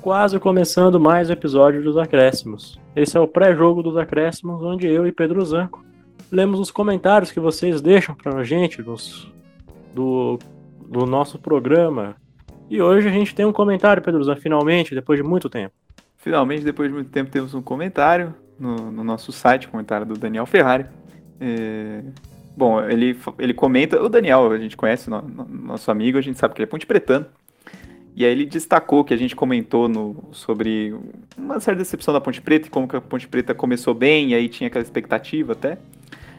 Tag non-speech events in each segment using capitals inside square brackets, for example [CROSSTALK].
quase começando mais um episódio dos Acréscimos. Esse é o pré-jogo dos Acréscimos, onde eu e Pedro Zanco lemos os comentários que vocês deixam pra gente nos, do, do nosso programa. E hoje a gente tem um comentário, Pedro Zanco, finalmente, depois de muito tempo. Finalmente, depois de muito tempo, temos um comentário no, no nosso site, comentário do Daniel Ferrari. É... Bom, ele, ele comenta, o Daniel, a gente conhece, no, no, nosso amigo, a gente sabe que ele é ponte pretano. E aí ele destacou que a gente comentou no, sobre uma certa decepção da Ponte Preta e como que a Ponte Preta começou bem e aí tinha aquela expectativa até.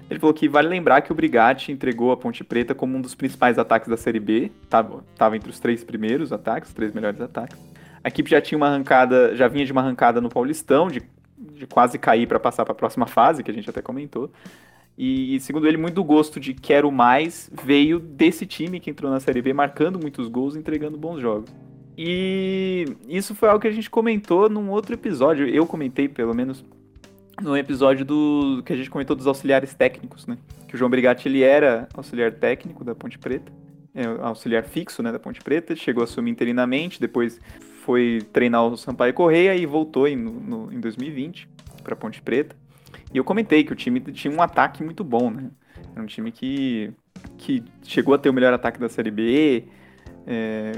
Ele falou que vale lembrar que o Brigatti entregou a Ponte Preta como um dos principais ataques da Série B, tava, tava entre os três primeiros ataques, os três melhores ataques. A equipe já tinha uma arrancada, já vinha de uma arrancada no Paulistão, de, de quase cair para passar para a próxima fase, que a gente até comentou. E, segundo ele, muito do gosto de quero mais veio desse time que entrou na Série B, marcando muitos gols, entregando bons jogos. E isso foi algo que a gente comentou num outro episódio. Eu comentei, pelo menos, no episódio do que a gente comentou dos auxiliares técnicos, né? Que o João Brigatti ele era auxiliar técnico da Ponte Preta, é, auxiliar fixo, né, da Ponte Preta, chegou a assumir interinamente, depois foi treinar o Sampaio Correia e voltou em, no, em 2020 para Ponte Preta. E eu comentei que o time tinha um ataque muito bom, né? Era um time que, que chegou a ter o melhor ataque da Série B, é,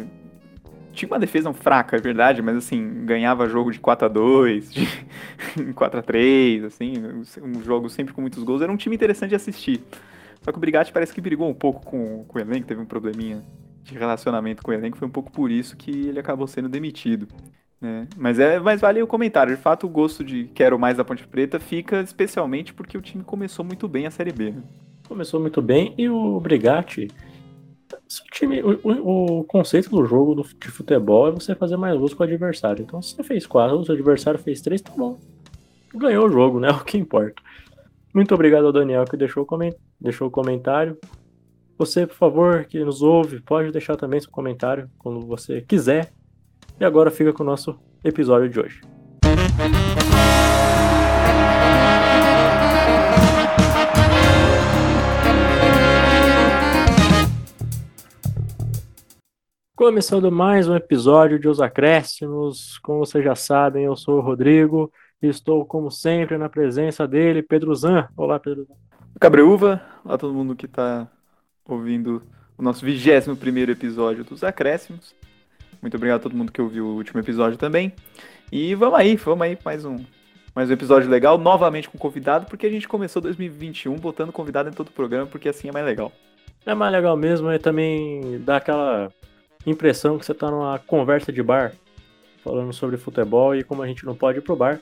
tinha uma defesa fraca, é verdade, mas assim, ganhava jogo de 4 a 2 de [LAUGHS] 4 a 3 assim, um jogo sempre com muitos gols. Era um time interessante de assistir. Só que o Brigatti parece que brigou um pouco com, com o elenco, teve um probleminha de relacionamento com o elenco, foi um pouco por isso que ele acabou sendo demitido. Né? Mas, é, mas vale o comentário. De fato, o gosto de quero mais da Ponte Preta fica especialmente porque o time começou muito bem a Série B. Né? Começou muito bem e o Brigatti o, time, o, o, conceito do jogo do, de futebol é você fazer mais gols com o adversário. Então, se você fez quatro, o seu adversário fez três, tá bom. Ganhou o jogo, né? [LAUGHS] O que importa. Muito obrigado ao Daniel que deixou, coment... deixou o comentário. Você, por favor, que nos ouve, pode deixar também seu comentário quando você quiser. E agora fica com o nosso episódio de hoje. Começando mais um episódio de Os Acréscimos. Como vocês já sabem, eu sou o Rodrigo e estou, como sempre, na presença dele, Pedro Zan. Olá, Pedro Zan. Cabreúva, olá todo mundo que está ouvindo o nosso 21 episódio dos Acréscimos. Muito obrigado a todo mundo que ouviu o último episódio também. E vamos aí, vamos aí, mais um, mais um episódio legal, novamente com convidado, porque a gente começou 2021 botando convidado em todo o programa, porque assim é mais legal. É mais legal mesmo, e também dá aquela impressão que você tá numa conversa de bar, falando sobre futebol e como a gente não pode ir pro bar,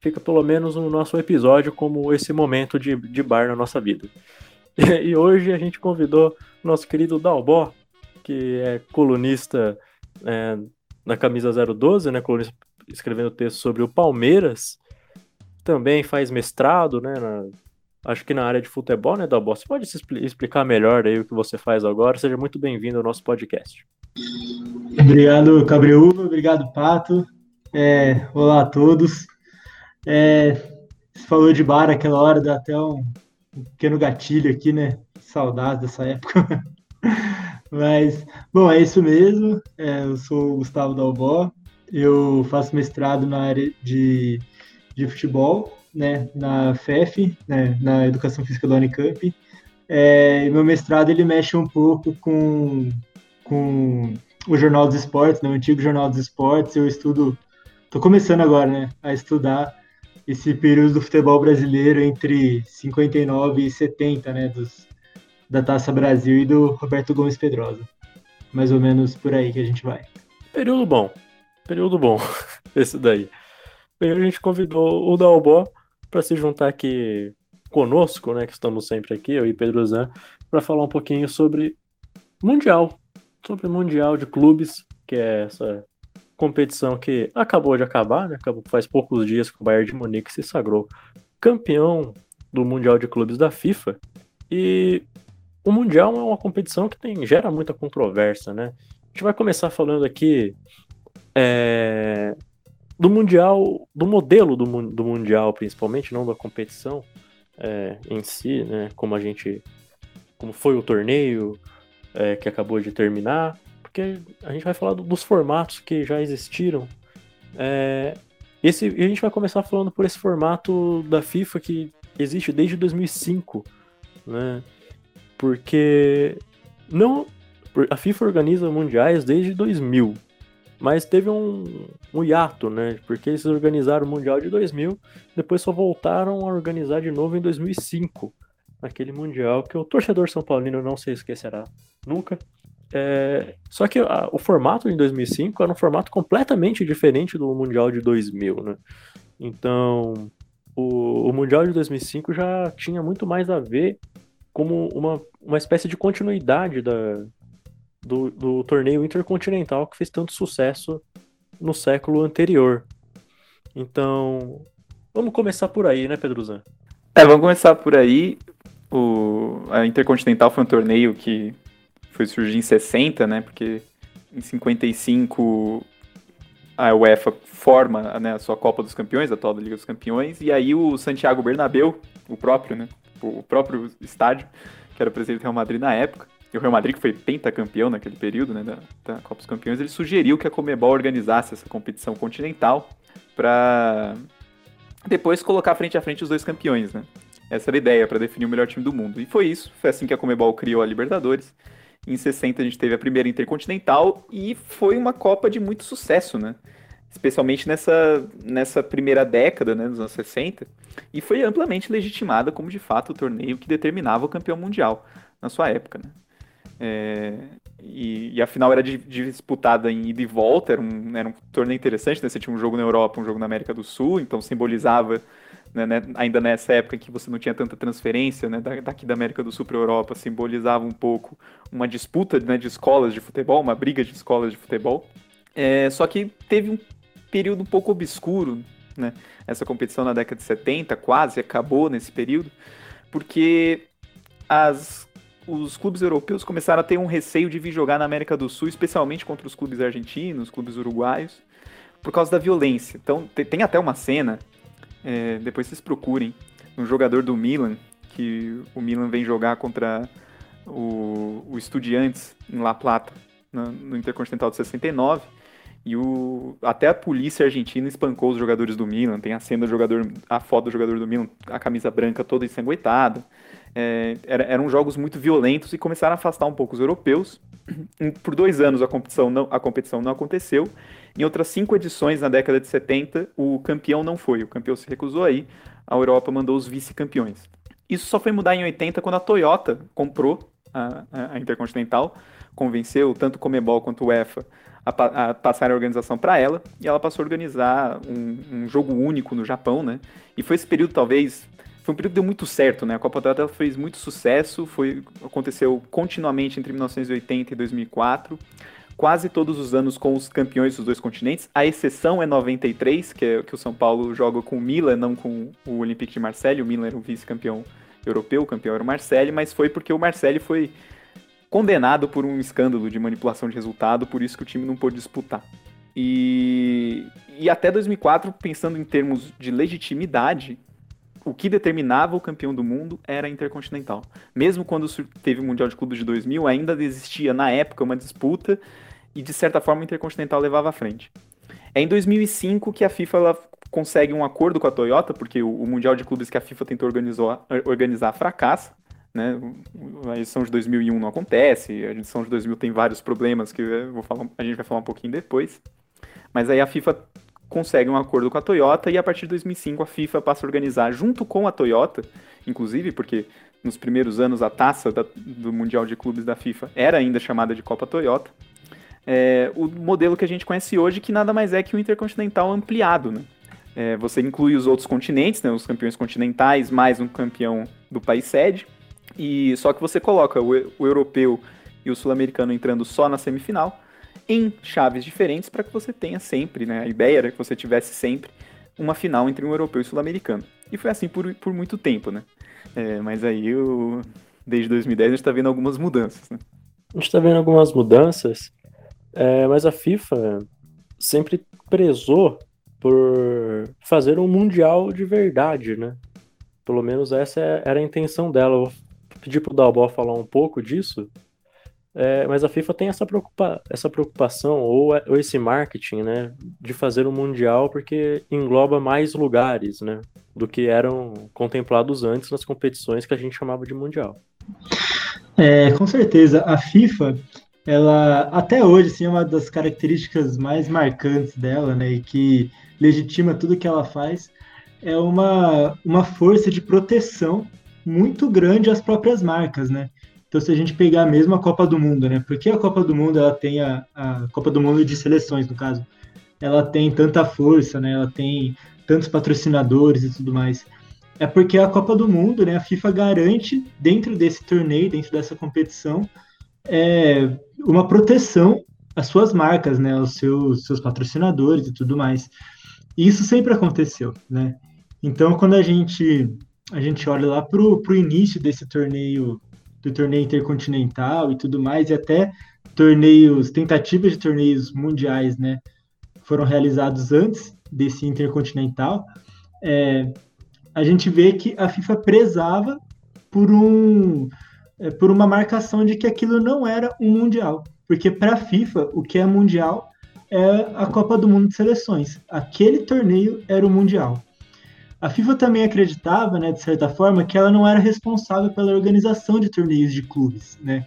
fica pelo menos no nosso episódio como esse momento de, de bar na nossa vida. E, [LAUGHS] e hoje a gente convidou nosso querido Dalbó, que é colunista é, na camisa 012, né, colunista escrevendo texto sobre o Palmeiras, também faz mestrado, né, na, acho que na área de futebol, né, Dalbó? Você pode se explicar melhor aí o que você faz agora? Seja muito bem-vindo ao nosso podcast. Obrigado, Cabreúva. Obrigado, Pato. É, olá a todos. É, você falou de bar aquela hora, dá até um, um pequeno gatilho aqui, né? Saudades dessa época. [LAUGHS] Mas, bom, é isso mesmo. É, eu sou o Gustavo Dalbó. Eu faço mestrado na área de, de futebol, né, na FEF, né, na Educação Física da Unicamp. É, meu mestrado ele mexe um pouco com com o Jornal dos Esportes, né, o antigo Jornal dos Esportes. Eu estudo, estou começando agora, né, a estudar esse período do futebol brasileiro entre 59 e 70, né, dos, da Taça Brasil e do Roberto Gomes Pedrosa. Mais ou menos por aí que a gente vai. Período bom, período bom, [LAUGHS] esse daí. Bem, a gente convidou o Dalbó para se juntar aqui conosco, né, que estamos sempre aqui, eu e Pedro Zan, para falar um pouquinho sobre Mundial, sobre o Mundial de Clubes, que é essa competição que acabou de acabar, né? Acabou faz poucos dias que o Bayern de Munique se sagrou campeão do Mundial de Clubes da FIFA. E o Mundial é uma competição que tem, gera muita controvérsia, né? A gente vai começar falando aqui é, do Mundial, do modelo do, do Mundial, principalmente, não da competição é, em si, né? Como a gente. Como foi o torneio, é, que acabou de terminar, porque a gente vai falar do, dos formatos que já existiram É, esse, a gente vai começar falando por esse formato da FIFA que existe desde 2005, né? Porque não a FIFA organiza mundiais desde 2000, mas teve um, um hiato, né? Porque eles organizaram o Mundial de 2000, depois só voltaram a organizar de novo em 2005, aquele Mundial que o torcedor São Paulino não se esquecerá nunca. É, só que a, o formato em 2005 era um formato completamente diferente do Mundial de 2000, né? Então, o, o Mundial de 2005 já tinha muito mais a ver como uma, uma espécie de continuidade da, do, do torneio intercontinental que fez tanto sucesso no século anterior. Então, vamos começar por aí, né, Pedrozan? É, vamos começar por aí. O, a Intercontinental foi um torneio que foi surgir em 60, né? Porque em 55 a UEFA forma né, a sua Copa dos Campeões, a atual da Liga dos Campeões, e aí o Santiago Bernabéu, o próprio, né? O próprio estádio, que era presidente do Real Madrid na época, e o Real Madrid, que foi pentacampeão naquele período, né, da, da Copa dos Campeões, ele sugeriu que a Comebol organizasse essa competição continental para depois colocar frente a frente os dois campeões, né? Essa era a ideia, para definir o melhor time do mundo. E foi isso, foi assim que a Comebol criou a Libertadores. Em 60 a gente teve a primeira Intercontinental e foi uma Copa de muito sucesso, né? Especialmente nessa, nessa primeira década, né, dos anos 60, e foi amplamente legitimada como de fato o torneio que determinava o campeão mundial na sua época, né? É, e, e, a final era de, de disputada em ida e volta, era um, era um torneio interessante, né? Você tinha um jogo na Europa, um jogo na América do Sul, então simbolizava, né, né, ainda nessa época que você não tinha tanta transferência né, daqui da América do Sul para a Europa, simbolizava um pouco uma disputa né, de escolas de futebol, uma briga de escolas de futebol. É, só que teve um período um pouco obscuro, né? Essa competição na década de 70 quase acabou nesse período, porque as os clubes europeus começaram a ter um receio de vir jogar na América do Sul, especialmente contra os clubes argentinos, clubes uruguaios, por causa da violência. Então tem até uma cena, é, depois vocês procurem, um jogador do Milan, que o Milan vem jogar contra o, o Estudiantes em La Plata, no, no Intercontinental de 69, e o, até a polícia argentina espancou os jogadores do Milan. Tem a cena do jogador, a foto do jogador do Milan, a camisa branca toda ensanguentada é, eram jogos muito violentos e começaram a afastar um pouco os europeus. Por dois anos a competição não, a competição não aconteceu. Em outras cinco edições na década de 70, o campeão não foi. O campeão se recusou aí, a Europa mandou os vice-campeões. Isso só foi mudar em 80 quando a Toyota comprou a, a Intercontinental, convenceu tanto o Comebol quanto o UEFA a, a passar a organização para ela, e ela passou a organizar um, um, jogo único no Japão, né? E foi esse período, talvez, foi um período que deu muito certo, né? A Copa Toyota fez muito sucesso, foi aconteceu continuamente entre 1980 e 2004, quase todos os anos com os campeões dos dois continentes. A exceção é 93, que é que o São Paulo joga com o Milan, não com o Olympique de Marseille. O Milan era o vice-campeão europeu, o campeão era o Marseille, mas foi porque o Marseille foi condenado por um escândalo de manipulação de resultado, por isso que o time não pôde disputar. E, e até 2004, pensando em termos de legitimidade, o que determinava o campeão do mundo era a Intercontinental. Mesmo quando teve o Mundial de Clubes de 2000, ainda existia na época uma disputa e de certa forma o Intercontinental levava à frente. É em 2005 que a FIFA consegue um acordo com a Toyota, porque o, o Mundial de Clubes que a FIFA tentou organizar, organizar fracassa. Né? A edição de 2001 não acontece, a edição de 2000 tem vários problemas que falar, a gente vai falar um pouquinho depois. Mas aí a FIFA consegue um acordo com a Toyota e a partir de 2005 a FIFA passa a organizar junto com a Toyota, inclusive porque nos primeiros anos a taça da, do Mundial de Clubes da FIFA era ainda chamada de Copa Toyota, é, o modelo que a gente conhece hoje que nada mais é que o Intercontinental ampliado, né? É, você inclui os outros continentes, né, os campeões continentais, mais um campeão do país sede, e só que você coloca o, o europeu e o sul-americano entrando só na semifinal, em chaves diferentes para que você tenha sempre, né? A ideia era que você tivesse sempre uma final entre um europeu e sul-americano. E foi assim por, por muito tempo, né? É, mas aí, eu, desde 2010, a gente está vendo algumas mudanças, né? A gente está vendo algumas mudanças, é, mas a FIFA sempre prezou por fazer um mundial de verdade, né? Pelo menos essa era a intenção dela. Eu vou pedir pro Dalbó falar um pouco disso, É, mas a FIFA tem essa, preocupa essa preocupação, ou, é, ou, esse marketing, né, de fazer o um Mundial porque engloba mais lugares, né, do que eram contemplados antes nas competições que a gente chamava de Mundial. É, com certeza, a FIFA, ela até hoje, assim, é uma das características mais marcantes dela, né, e que legitima tudo que ela faz, é uma, uma força de proteção muito grande às próprias marcas, né? Então, se a gente pegar mesmo a Copa do Mundo, né? Porque a Copa do Mundo, ela tem a, a Copa do Mundo de seleções, no caso, ela tem tanta força, né? Ela tem tantos patrocinadores e tudo mais. É porque a Copa do Mundo, né? A FIFA garante, dentro desse torneio, dentro dessa competição, é, uma proteção às suas marcas, né? Aos seus, seus patrocinadores e tudo mais. E isso sempre aconteceu, né? Então, quando a gente a gente olha lá para o início desse torneio do torneio intercontinental e tudo mais, e até torneios, tentativas de torneios mundiais, né, foram realizados antes desse intercontinental, é, a gente vê que a FIFA prezava por um é, por uma marcação de que aquilo não era um mundial, porque para a FIFA o que é mundial é a Copa do Mundo de Seleções. Aquele torneio era o mundial. A FIFA também acreditava, né, de certa forma, que ela não era responsável pela organização de torneios de clubes, né?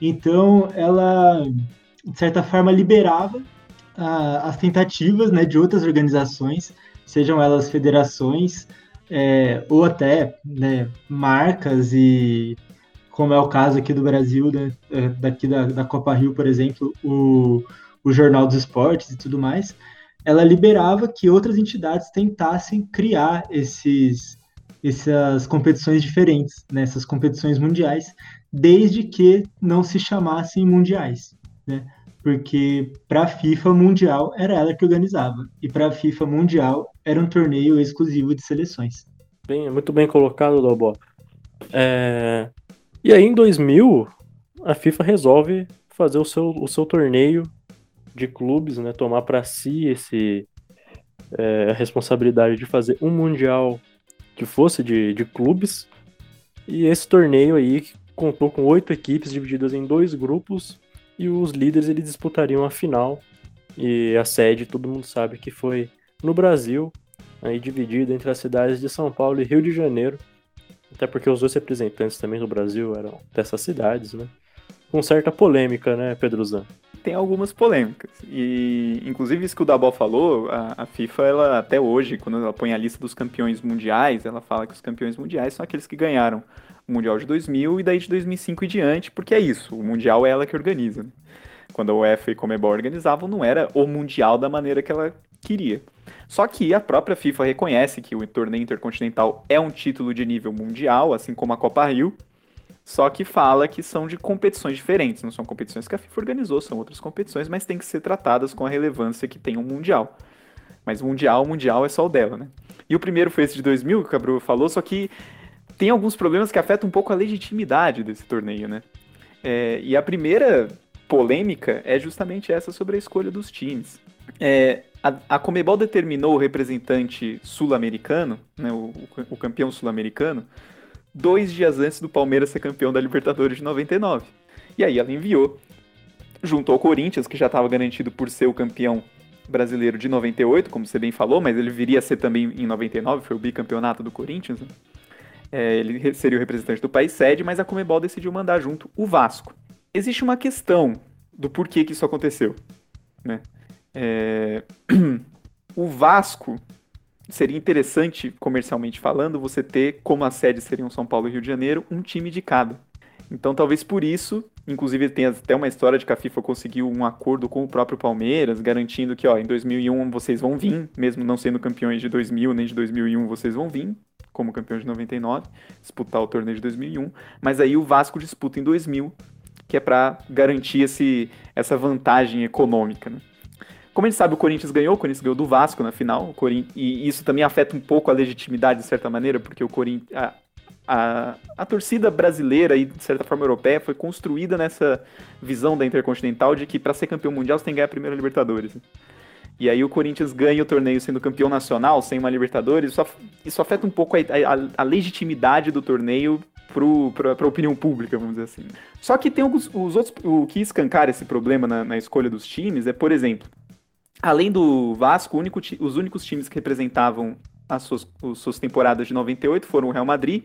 Então, ela, de certa forma, liberava ah, as tentativas né, de outras organizações, sejam elas federações é, ou até né, marcas e como é o caso aqui do Brasil, né, é, daqui da, da Copa Rio, por exemplo, o, o Jornal dos Esportes e tudo mais, ela liberava que outras entidades tentassem criar esses, essas competições diferentes, né, essas competições mundiais, desde que não se chamassem mundiais, né? Porque para a FIFA mundial era ela que organizava e para a FIFA mundial era um torneio exclusivo de seleções. Bem, muito bem colocado, Lobo. É... E aí em 2000 a FIFA resolve fazer o seu, o seu torneio de clubes, né, tomar para si esse é, a responsabilidade de fazer um mundial que fosse de, de clubes. E esse torneio aí contou com oito equipes divididas em dois grupos e os líderes eles disputariam a final. E a sede, todo mundo sabe que foi no Brasil, aí dividida entre as cidades de São Paulo e Rio de Janeiro. Até porque os dois representantes também do Brasil eram dessas cidades, né? Com certa polêmica, né, Pedro Zan? Tem algumas polêmicas. E, inclusive, isso que o Dabol falou, a, a, FIFA, ela até hoje, quando ela põe a lista dos campeões mundiais, ela fala que os campeões mundiais são aqueles que ganharam o Mundial de 2000 e daí de 2005 e diante, porque é isso, o Mundial é ela que organiza. Né? Quando a UEFA e Comebol organizavam, não era o Mundial da maneira que ela queria. Só que a própria FIFA reconhece que o torneio intercontinental é um título de nível mundial, assim como a Copa Rio, só que fala que são de competições diferentes, não são competições que a FIFA organizou, são outras competições, mas tem que ser tratadas com a relevância que tem um Mundial. Mas Mundial, Mundial é só o dela, né? E o primeiro foi esse de 2000, que o Cabru falou, só que tem alguns problemas que afetam um pouco a legitimidade desse torneio, né? É, e a primeira polêmica é justamente essa sobre a escolha dos times. É, a, a Comebol determinou o representante sul-americano, né, o, o campeão sul-americano, dois dias antes do Palmeiras ser campeão da Libertadores de 99. E aí ela enviou, junto ao Corinthians, que já estava garantido por ser o campeão brasileiro de 98, como você bem falou, mas ele viria a ser também em 99, foi o bicampeonato do Corinthians. Né? É, ele seria o representante do país sede, mas a Comebol decidiu mandar junto o Vasco. Existe uma questão do porquê que isso aconteceu. Né? É... [CLEARS THROAT] o Vasco seria interessante, comercialmente falando, você ter, como a sede seriam São Paulo e Rio de Janeiro, um time de cada. Então, talvez por isso, inclusive tem até uma história de que a FIFA conseguiu um acordo com o próprio Palmeiras, garantindo que, ó, em 2001 vocês vão vir, mesmo não sendo campeões de 2000 nem de 2001, vocês vão vir, como campeões de 99, disputar o torneio de 2001, mas aí o Vasco disputa em 2000, que é para garantir esse, essa vantagem econômica, né? Como a gente sabe, o Corinthians ganhou, o Corinthians ganhou do Vasco na final, e isso também afeta um pouco a legitimidade, de certa maneira, porque o Corinthians. A, a, a, torcida brasileira e, de certa forma, europeia foi construída nessa visão da Intercontinental de que para ser campeão mundial você tem que ganhar a primeira Libertadores. E aí o Corinthians ganha o torneio sendo campeão nacional, sem uma Libertadores, isso, isso afeta um pouco a, a, a legitimidade do torneio para a opinião pública, vamos dizer assim. Só que tem alguns, os outros, o que escancara esse problema na, na escolha dos times é, por exemplo, além do Vasco, único, os únicos times que representavam as suas, as suas temporadas de 98 foram o Real Madrid,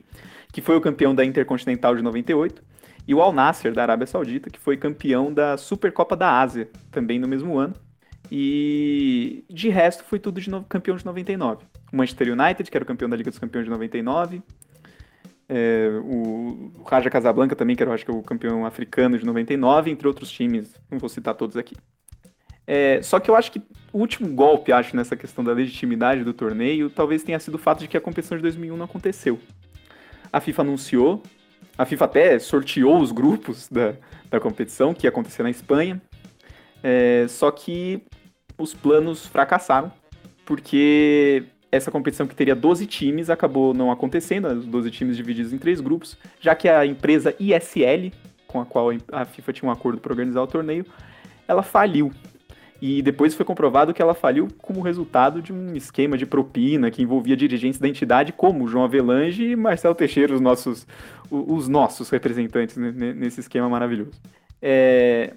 que foi o campeão da Intercontinental de 98, e o Al Nasser, da Arábia Saudita, que foi campeão da Supercopa da Ásia, também no mesmo ano. E de resto foi tudo de no... campeão de 99. O Manchester United, que era o campeão da Liga dos Campeões de 99. É, o Raja Casablanca também, que era acho que, o campeão africano de 99, entre outros times, não vou citar todos aqui. É, só que eu acho que o último golpe, acho, nessa questão da legitimidade do torneio, talvez tenha sido o fato de que a competição de 2001 não aconteceu. A FIFA anunciou, a FIFA até sorteou os grupos da, da competição, que ia acontecer na Espanha, é, só que os planos fracassaram, porque essa competição que teria 12 times acabou não acontecendo, os 12 times divididos em três grupos, já que a empresa ISL, com a qual a FIFA tinha um acordo para organizar o torneio, ela faliu. E depois foi comprovado que ela faliu como resultado de um esquema de propina que envolvia dirigentes da entidade como João Avelange e Marcelo Teixeira, os nossos, os nossos representantes nesse esquema maravilhoso. É,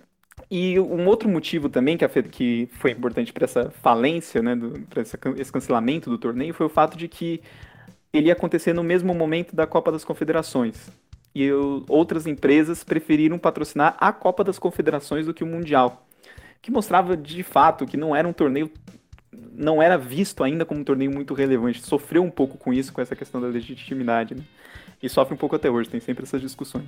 e um outro motivo também que, que foi importante para essa falência, né, para esse cancelamento do torneio, foi o fato de que ele ia acontecer no mesmo momento da Copa das Confederações. E eu, outras empresas preferiram patrocinar a Copa das Confederações do que o Mundial. Que mostrava de fato que não era um torneio. Não era visto ainda como um torneio muito relevante. Sofreu um pouco com isso, com essa questão da legitimidade. Né? E sofre um pouco até hoje, tem sempre essas discussões.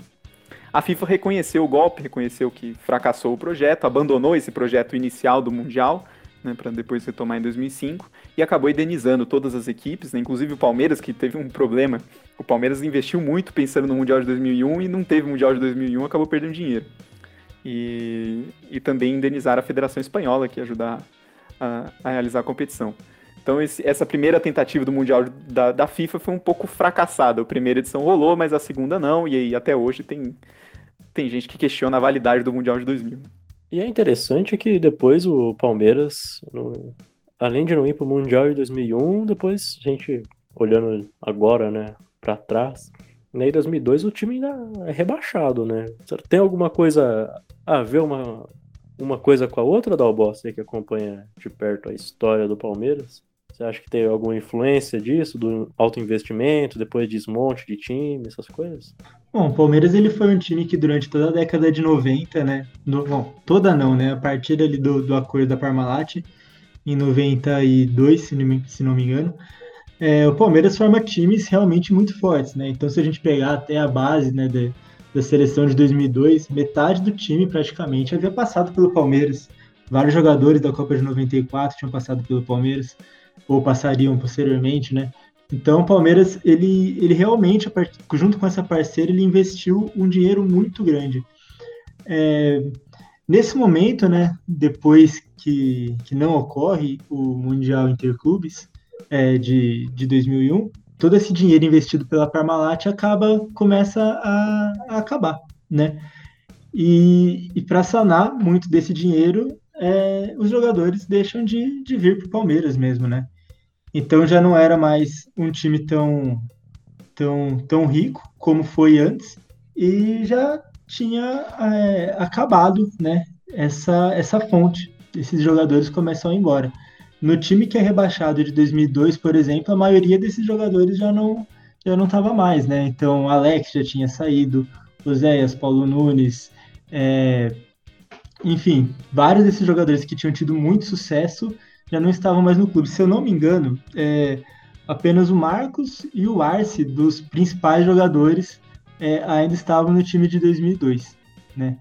A FIFA reconheceu o golpe, reconheceu que fracassou o projeto, abandonou esse projeto inicial do Mundial, né, para depois retomar em 2005, e acabou indenizando todas as equipes, né, inclusive o Palmeiras, que teve um problema. O Palmeiras investiu muito pensando no Mundial de 2001 e não teve Mundial de 2001, acabou perdendo dinheiro. E, e também indenizar a Federação Espanhola, que ajudar a, a realizar a competição. Então esse, essa primeira tentativa do Mundial da, da, FIFA foi um pouco fracassada. A primeira edição rolou, mas a segunda não, e aí até hoje tem, tem gente que questiona a validade do Mundial de 2000. E é interessante que depois o Palmeiras, no, além de não ir para o Mundial de 2001, depois a gente olhando agora, né, para trás, né, em 2002 o time ainda é rebaixado, né? Tem alguma coisa a ver uma, uma coisa com a outra, Dalbó, você que acompanha de perto a história do Palmeiras? Você acha que teve alguma influência disso, do alto investimento, depois desmonte de time, essas coisas? Bom, o Palmeiras ele foi um time que durante toda a década de 90, né? No, bom, toda não, né? A partir ali do, do acordo da Parmalat, em 92, se não, se não me engano, é, o Palmeiras forma times realmente muito fortes, né? Então, se a gente pegar até a base né, de, da seleção de 2002, metade do time praticamente havia passado pelo Palmeiras. Vários jogadores da Copa de 94 tinham passado pelo Palmeiras ou passariam posteriormente, né? Então o Palmeiras, ele, ele realmente, junto com essa parceira, ele investiu um dinheiro muito grande. É, nesse momento, né, depois que, que não ocorre o Mundial Interclubes é, de, de 2001, todo esse dinheiro investido pela Parmalat acaba, começa a, a acabar, né? E, e para sanar muito desse dinheiro, é, os jogadores deixam de, de vir para o Palmeiras mesmo, né? Então já não era mais um time tão, tão, tão rico como foi antes e já tinha é, acabado né, essa, essa fonte. Esses jogadores começam a ir embora. No time que é rebaixado de 2002, por exemplo, a maioria desses jogadores já não já não estava mais, né? Então, Alex já tinha saído, Oséias, Paulo Nunes, é, enfim, vários desses jogadores que tinham tido muito sucesso já não estavam mais no clube. Se eu não me engano, é, apenas o Marcos e o Arce, dos principais jogadores, é, ainda estavam no time de 2002, né?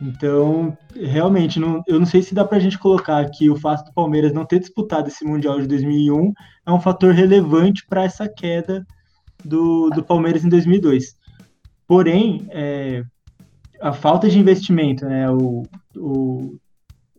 Então, realmente, não, eu não sei se dá para a gente colocar que o fato do Palmeiras não ter disputado esse Mundial de 2001 é um fator relevante para essa queda do, do Palmeiras em 2002. Porém, é, a falta de investimento, né, o, o,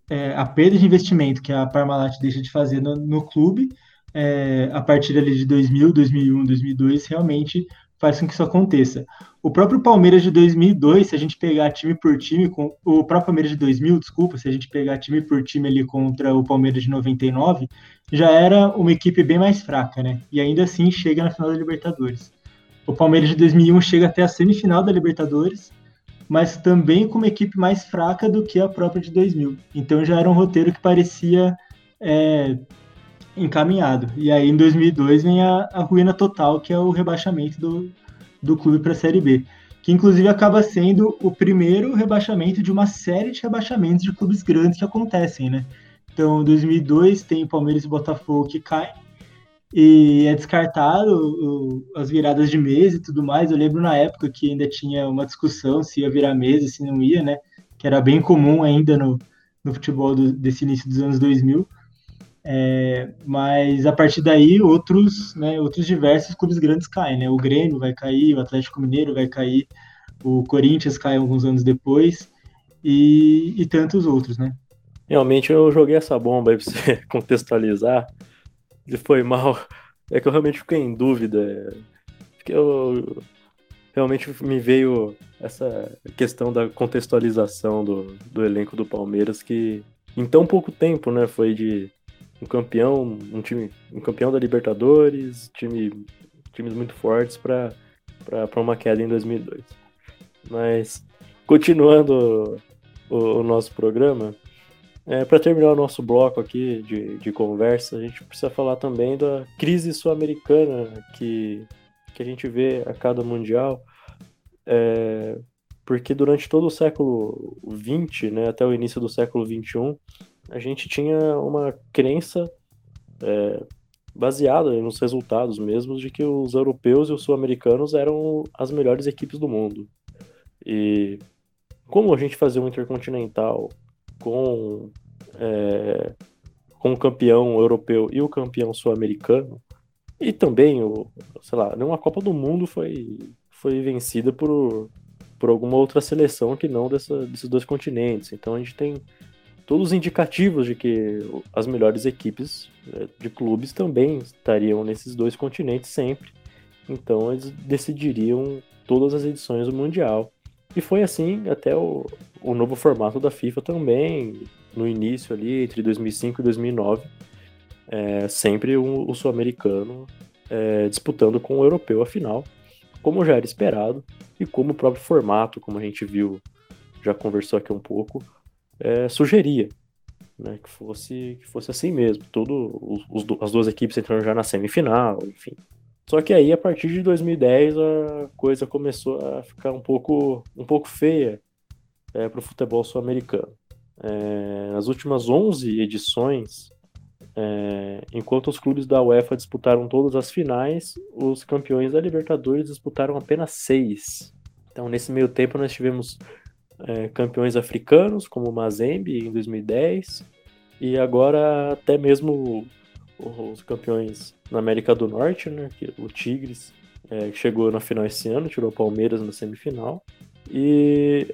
é, a perda de investimento que a Parmalat deixa de fazer no, no clube, é, a partir ali de 2000, 2001, 2002, realmente faz com que isso aconteça. O próprio Palmeiras de 2002, se a gente pegar time por time, com o próprio Palmeiras de 2000, desculpa, se a gente pegar time por time ali contra o Palmeiras de 99, já era uma equipe bem mais fraca, né? E ainda assim chega na final da Libertadores. o Palmeiras de 2001 chega até a semifinal da Libertadores, mas também com uma equipe mais fraca do que a própria de 2000. Então já era um roteiro que parecia é, encaminhado. E aí em 2002 vem a, a ruína total, que é o rebaixamento do, do clube para a Série B, que inclusive acaba sendo o primeiro rebaixamento de uma série de rebaixamentos de clubes grandes que acontecem, né? Então, em 2002 tem Palmeiras e Botafogo que caem e é descartado o, as viradas de mesa e tudo mais. Eu lembro na época que ainda tinha uma discussão se ia virar mesa, se não ia, né? Que era bem comum ainda no, no futebol do, desse início dos anos 2000. É, mas a partir daí outros, né, outros diversos clubes grandes caem, né? O Grêmio vai cair, o Atlético Mineiro vai cair, o Corinthians cai alguns anos depois e, e tantos outros, né? Realmente eu joguei essa bomba aí pra você [LAUGHS] contextualizar. E foi mal. É que eu realmente fiquei em dúvida. Porque eu realmente me veio essa questão da contextualização do, do elenco do Palmeiras que em tão pouco tempo, né, foi de um campeão, um time, um campeão da Libertadores, time, times muito fortes para uma queda em 2002. Mas continuando o, o nosso programa, é, para terminar o nosso bloco aqui de, de conversa, a gente precisa falar também da crise sul-americana que, que a gente vê a cada mundial. É, porque durante todo o século XX, né, até o início do século XXI, a gente tinha uma crença é, baseada nos resultados mesmos de que os europeus e os sul-americanos eram as melhores equipes do mundo. E como a gente fazia um intercontinental com, é, com o campeão europeu e o campeão sul-americano, e também, o, sei lá, nenhuma Copa do Mundo foi, foi vencida por, por alguma outra seleção que não dessa, desses dois continentes. Então a gente tem todos os indicativos de que as melhores equipes né, de clubes também estariam nesses dois continentes sempre. Então eles decidiriam todas as edições do Mundial. E foi assim até o, o novo formato da FIFA também, no início ali, entre 2005 e 2009, é, sempre o, o sul-americano é, disputando com o europeu a final, como já era esperado, e como o próprio formato, como a gente viu, já conversou aqui um pouco, é, sugeria né, que, fosse, que fosse assim mesmo. Tudo, os, as duas equipes entrando já na semifinal, enfim. Só que aí, a partir de 2010, a coisa começou a ficar um pouco, um pouco feia é, para o futebol sul-americano. É, nas últimas 11 edições, é, enquanto os clubes da UEFA disputaram todas as finais, os campeões da Libertadores disputaram apenas seis. Então, nesse meio tempo, nós tivemos é, campeões africanos, como o Mazembe em 2010, e agora até mesmo os campeões na América do Norte, né, o Tigres, é, chegou na final esse ano, tirou o Palmeiras na semifinal. E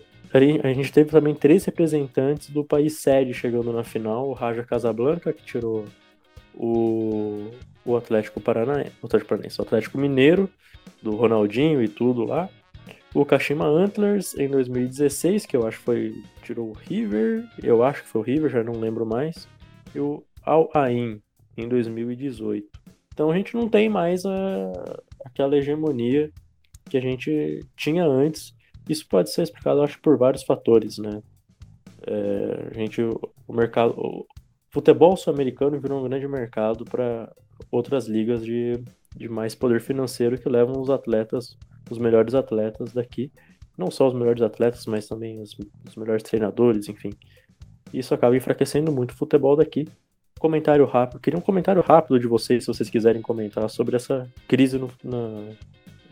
a gente teve também três representantes do país sede chegando na final, o Raja Casablanca, que tirou o, o Atlético Paranaense, o Atlético Paranaense, o Atlético Mineiro, do Ronaldinho e tudo lá o Kashima Antlers em 2016, que eu acho foi. Tirou o River, eu acho que foi o River, já não lembro mais. E o Al Ain em 2018. Então a gente não tem mais a, aquela hegemonia que a gente tinha antes. Isso pode ser explicado, acho, por vários fatores, né? É, a gente, o mercado, futebol sul-americano virou um grande mercado para outras ligas de, de mais poder financeiro que levam os atletas os melhores atletas daqui. Não só os melhores atletas, mas também os, os melhores treinadores, enfim. Isso acaba enfraquecendo muito o futebol daqui. Comentário rápido. Queria um comentário rápido de vocês, se vocês quiserem comentar sobre essa crise no, na,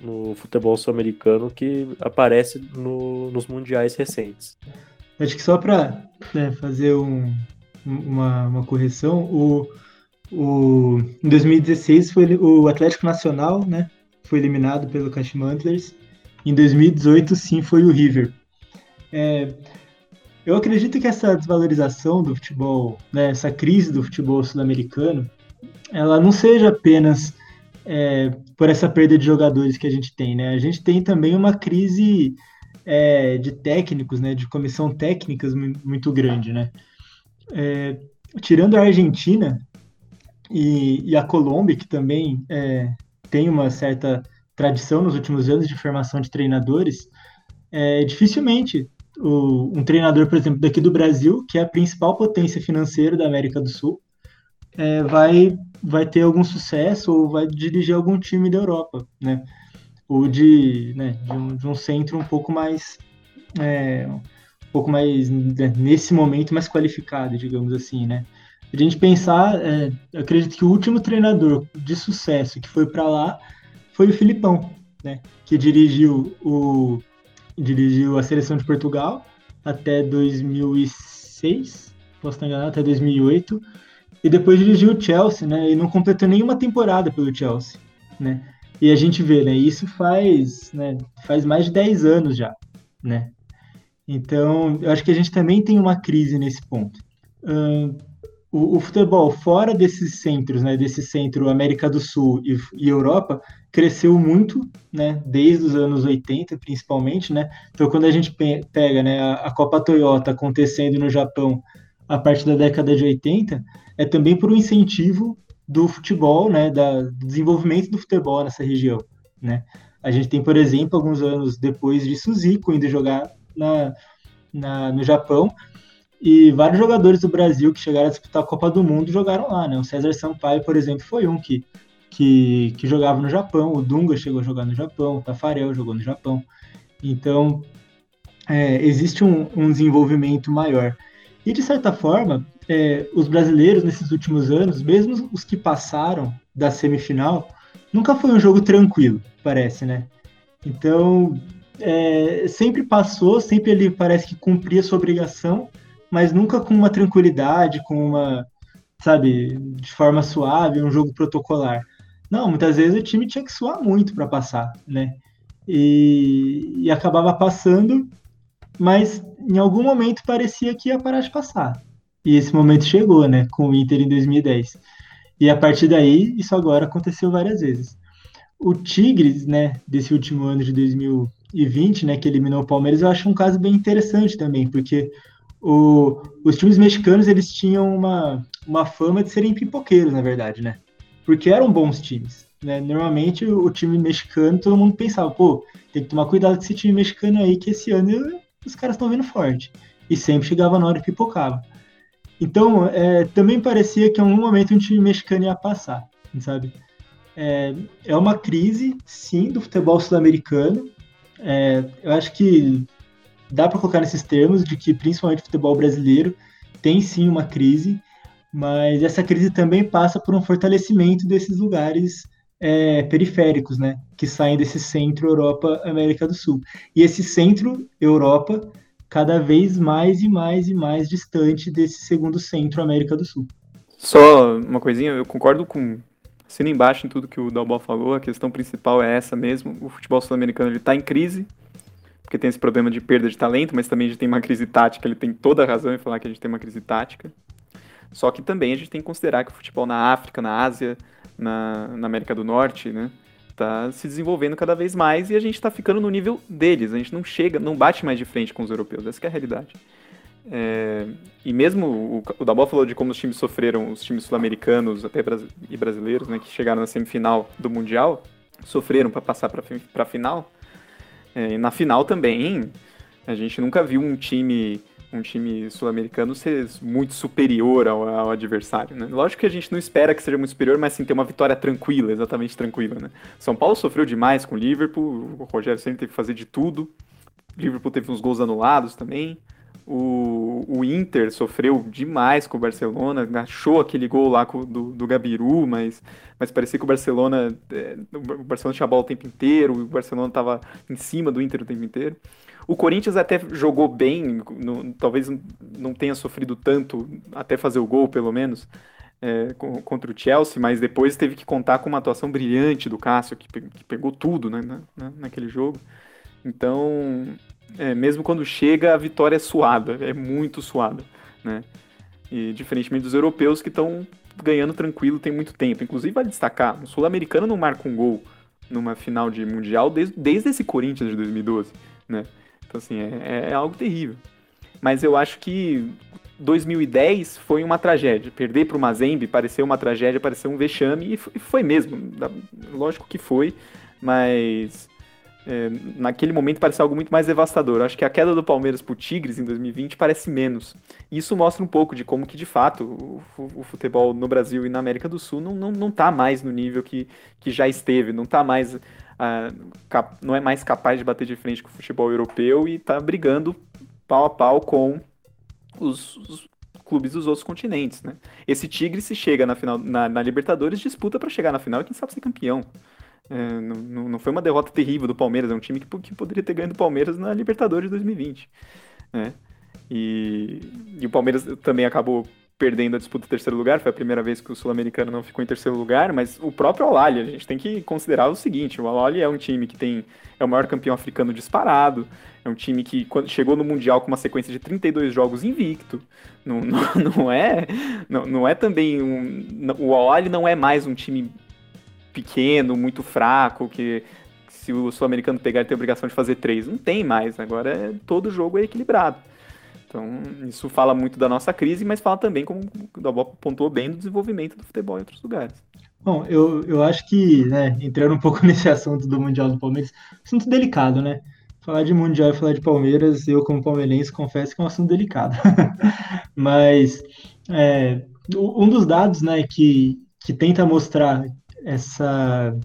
no futebol sul-americano que aparece no, nos mundiais recentes. Acho que só para né, fazer um, uma, uma correção, o, o, em 2016 foi o Atlético Nacional, né? foi eliminado pelo Kashima Antlers. Em 2018, sim, foi o River. É, eu acredito que essa desvalorização do futebol, né, essa crise do futebol sul-americano, ela não seja apenas é, por essa perda de jogadores que a gente tem, né? A gente tem também uma crise é, de técnicos, né, de comissão técnicas muito grande, né? É, tirando a Argentina e, e, a Colômbia, que também é, tem uma certa tradição nos últimos anos de formação de treinadores, é, dificilmente o, um treinador, por exemplo, daqui do Brasil, que é a principal potência financeira da América do Sul, é, vai, vai ter algum sucesso ou vai dirigir algum time da Europa, né? Ou de, né, de, um, de um centro um pouco mais é, pouco mais né, nesse momento mais qualificado, digamos assim, né? A gente pensar, é, acredito que o último treinador de sucesso que foi para lá foi o Filipão, né? Que dirigiu o dirigiu a seleção de Portugal até 2006, posso estar enganado, até 2008, e depois dirigiu o Chelsea, né? E não completou nenhuma temporada pelo Chelsea, né? E a gente vê, né? Isso faz, né, faz mais de 10 anos já, né? Então, eu acho que a gente também tem uma crise nesse ponto. Uh, o, o, futebol fora desses centros, né, desse centro América do Sul e, e, Europa, cresceu muito, né, desde os anos 80, principalmente, né. Então, quando a gente pega, né, a, a Copa Toyota acontecendo no Japão a partir da década de 80, é também por um incentivo do futebol, né, da, do desenvolvimento do futebol nessa região, né. A gente tem, por exemplo, alguns anos depois de Suzico indo jogar na, na, no Japão, e vários jogadores do Brasil que chegaram a disputar a Copa do Mundo jogaram lá, né? O César Sampaio, por exemplo, foi um que, que, que jogava no Japão, o Dunga chegou a jogar no Japão, o Tafarel jogou no Japão. Então, é, existe um, um, desenvolvimento maior. E, de certa forma, é, os brasileiros, nesses últimos anos, mesmo os que passaram da semifinal, nunca foi um jogo tranquilo, parece, né? Então, é, sempre passou, sempre ele parece que cumpria sua obrigação, mas nunca com uma tranquilidade, com uma, sabe, de forma suave, um jogo protocolar. Não, muitas vezes o time tinha que suar muito para passar, né? E, e acabava passando, mas em algum momento parecia que ia parar de passar. E esse momento chegou, né, com o Inter em 2010. E a partir daí, isso agora aconteceu várias vezes. O Tigres, né, desse último ano de 2020, né, que eliminou o Palmeiras, eu acho um caso bem interessante também, porque o, os times mexicanos eles tinham uma, uma fama de serem pipoqueiros, na verdade, né? Porque eram bons times. Né? Normalmente o, o time mexicano, todo mundo pensava, pô, tem que tomar cuidado com esse time mexicano aí, que esse ano os caras estão vindo forte. E sempre chegava na hora e pipocava. Então, é, também parecia que em algum momento um time mexicano ia passar, sabe? É, é uma crise, sim, do futebol sul-americano. É, eu acho que dá para colocar nesses termos de que principalmente o futebol brasileiro tem sim uma crise, mas essa crise também passa por um fortalecimento desses lugares é, periféricos, né, que saem desse centro Europa América do Sul. E esse centro Europa cada vez mais e mais e mais distante desse segundo centro América do Sul. Só uma coisinha, eu concordo com assino embaixo em tudo que o Dalbó falou, a questão principal é essa mesmo, o futebol sul-americano está em crise, porque tem esse problema de perda de talento, mas também a gente tem uma crise tática, ele tem toda a razão em falar que a gente tem uma crise tática. Só que também a gente tem que considerar que o futebol na África, na Ásia, na, na América do Norte, né, tá se desenvolvendo cada vez mais e a gente está ficando no nível deles. A gente não chega, não bate mais de frente com os europeus. Essa é a realidade. É, e mesmo o, o Dabó falou de como os times sofreram, os times sul-americanos até e brasileiros, né, que chegaram na semifinal do mundial, sofreram para passar para a final. É, e na final também, a gente nunca viu um time um time sul-americano ser muito superior ao, ao, adversário, né? Lógico que a gente não espera que seja muito superior, mas sim ter uma vitória tranquila, exatamente tranquila, né? São Paulo sofreu demais com o Liverpool, o Rogério sempre teve que fazer de tudo. O Liverpool teve uns gols anulados também. O, o Inter sofreu demais com o Barcelona, achou aquele gol lá do, do Gabiru, mas, mas parecia que o Barcelona, é, o Barcelona tinha a bola o tempo inteiro, o Barcelona estava em cima do Inter o tempo inteiro. O Corinthians até jogou bem, no, talvez não tenha sofrido tanto até fazer o gol, pelo menos, é, contra o Chelsea, mas depois teve que contar com uma atuação brilhante do Cássio, que, que pegou tudo né, na, naquele jogo. Então, é, mesmo quando chega, a vitória é suada, é muito suada, né? E diferentemente dos europeus que estão ganhando tranquilo tem muito tempo. Inclusive, vale destacar, o sul-americano não marca um gol numa final de Mundial desde, desde esse Corinthians de 2012, né? Então, assim, é, é algo terrível. Mas eu acho que 2010 foi uma tragédia. Perder para o Mazembe pareceu uma tragédia, pareceu um vexame, e foi mesmo. Lógico que foi, mas é, naquele momento parecia algo muito mais devastador. Acho que a queda do Palmeiras para o Tigres em 2020 parece menos. E isso mostra um pouco de como que, de fato, o, o, futebol no Brasil e na América do Sul não, não, não tá mais no nível que, que já esteve, não tá mais... Uh, cap, não é mais capaz de bater de frente com o futebol europeu e está brigando pau a pau com os, os clubes dos outros continentes, né? Esse Tigre se chega na final na, na Libertadores disputa para chegar na final e quem sabe ser campeão. É, não, não foi uma derrota terrível do Palmeiras, é um time que, que poderia ter ganho do Palmeiras na Libertadores de 2020. Né? E, e o Palmeiras também acabou perdendo a disputa do terceiro lugar, foi a primeira vez que o Sul-Americano não ficou em terceiro lugar, mas o próprio al a gente tem que considerar o seguinte, o al é um time que tem é o maior campeão africano disparado, é um time que quando chegou no Mundial com uma sequência de 32 jogos invicto, não, [LAUGHS] não, não é não, não é também um, o al não é mais um time pequeno, muito fraco, que se o sul-americano pegar ele tem a obrigação de fazer três. Não tem mais, agora é, todo jogo é equilibrado. Então, isso fala muito da nossa crise, mas fala também, como o Dalbó pontuou bem, do desenvolvimento do futebol em outros lugares. Bom, eu, eu acho que, né, entrando um pouco [LAUGHS] nesse assunto do Mundial do Palmeiras, assunto delicado, né? Falar de Mundial e falar de Palmeiras, eu como palmeirense confesso que é um assunto delicado. [LAUGHS] mas é, um dos dados, né, que, que tenta mostrar essa,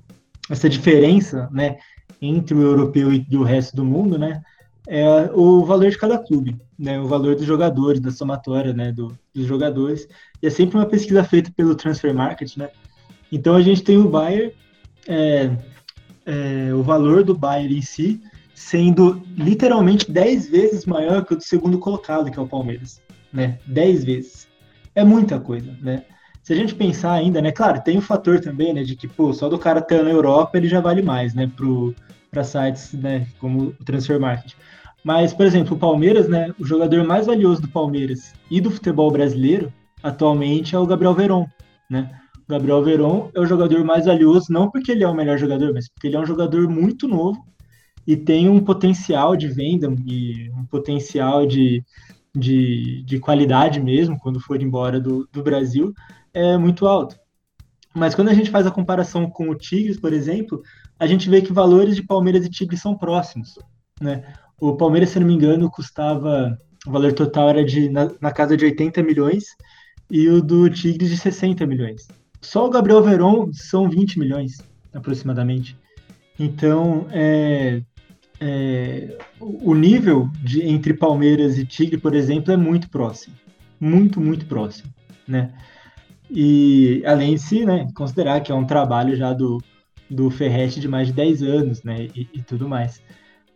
essa diferença, né, entre o europeu e o resto do mundo, né, é o valor de cada clube, né, o valor dos jogadores, da somatória, né, do, dos jogadores. E é sempre uma pesquisa feita pelo Transfer Market, né. Então a gente tem o Bayern, é, é, o valor do Bayern em si, sendo literalmente 10 vezes maior que o do segundo colocado, que é o Palmeiras, né, 10 vezes. É muita coisa, né. Se a gente pensar ainda, né, claro, tem o fator também, né, de que, pô, só do cara estar na Europa ele já vale mais, né, para sites, né, como o Transfer Market. Mas, por exemplo, o Palmeiras, né, o jogador mais valioso do Palmeiras e do futebol brasileiro atualmente é o Gabriel Veron, né? O Gabriel Veron é o jogador mais valioso, não porque ele é o melhor jogador, mas porque ele é um jogador muito novo e tem um potencial de venda e um potencial de, de, de qualidade mesmo quando for embora do, do Brasil é muito alto. Mas quando a gente faz a comparação com o Tigres, por exemplo, a gente vê que valores de Palmeiras e Tigres são próximos. Né? O Palmeiras, se não me engano, custava. O valor total era de na, na, casa de 80 milhões e o do Tigres de 60 milhões. Só o Gabriel Veron são 20 milhões, aproximadamente. Então, é, é, o nível de, entre Palmeiras e Tigre, por exemplo, é muito próximo. Muito, muito próximo. Né? E além de se né, considerar que é um trabalho já do, do Ferret de mais de 10 anos, né, e, e tudo mais.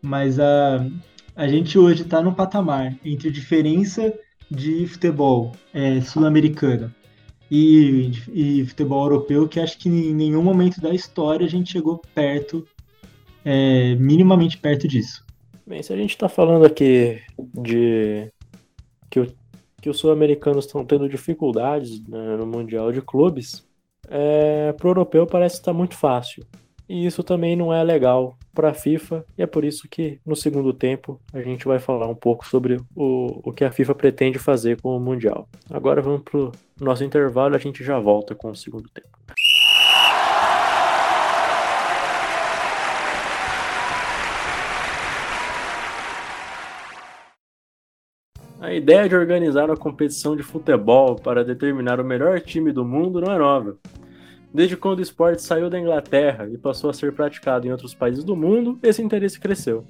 Mas a, a gente hoje está num patamar entre diferença de futebol é, sul-americano e, e, futebol europeu que acho que em nenhum momento da história a gente chegou perto, é, minimamente perto disso. Bem, se a gente está falando aqui de que o que os sul-americanos estão tendo dificuldades né, no Mundial de Clubes, é, para o europeu parece estar tá muito fácil. E isso também não é legal para a FIFA, e é por isso que no segundo tempo a gente vai falar um pouco sobre o, o que a FIFA pretende fazer com o Mundial. Agora vamos para o nosso intervalo a gente já volta com o segundo tempo. A ideia de organizar uma competição de futebol para determinar o melhor time do mundo não é nova. Desde quando o esporte saiu da Inglaterra e passou a ser praticado em outros países do mundo, esse interesse cresceu.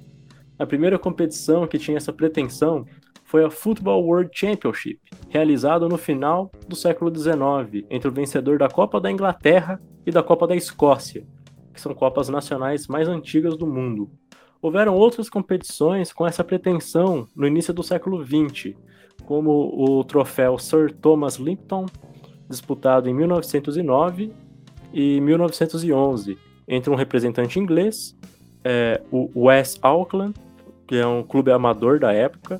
A primeira competição que tinha essa pretensão foi a Football World Championship, realizada no final do século XIX entre o vencedor da Copa da Inglaterra e da Copa da Escócia, que são copas nacionais mais antigas do mundo. Houveram outras competições com essa pretensão no início do século XX, como o troféu Sir Thomas Lipton, disputado em 1909 e 1911, entre um representante inglês, é, o West Auckland, que é um clube amador da época,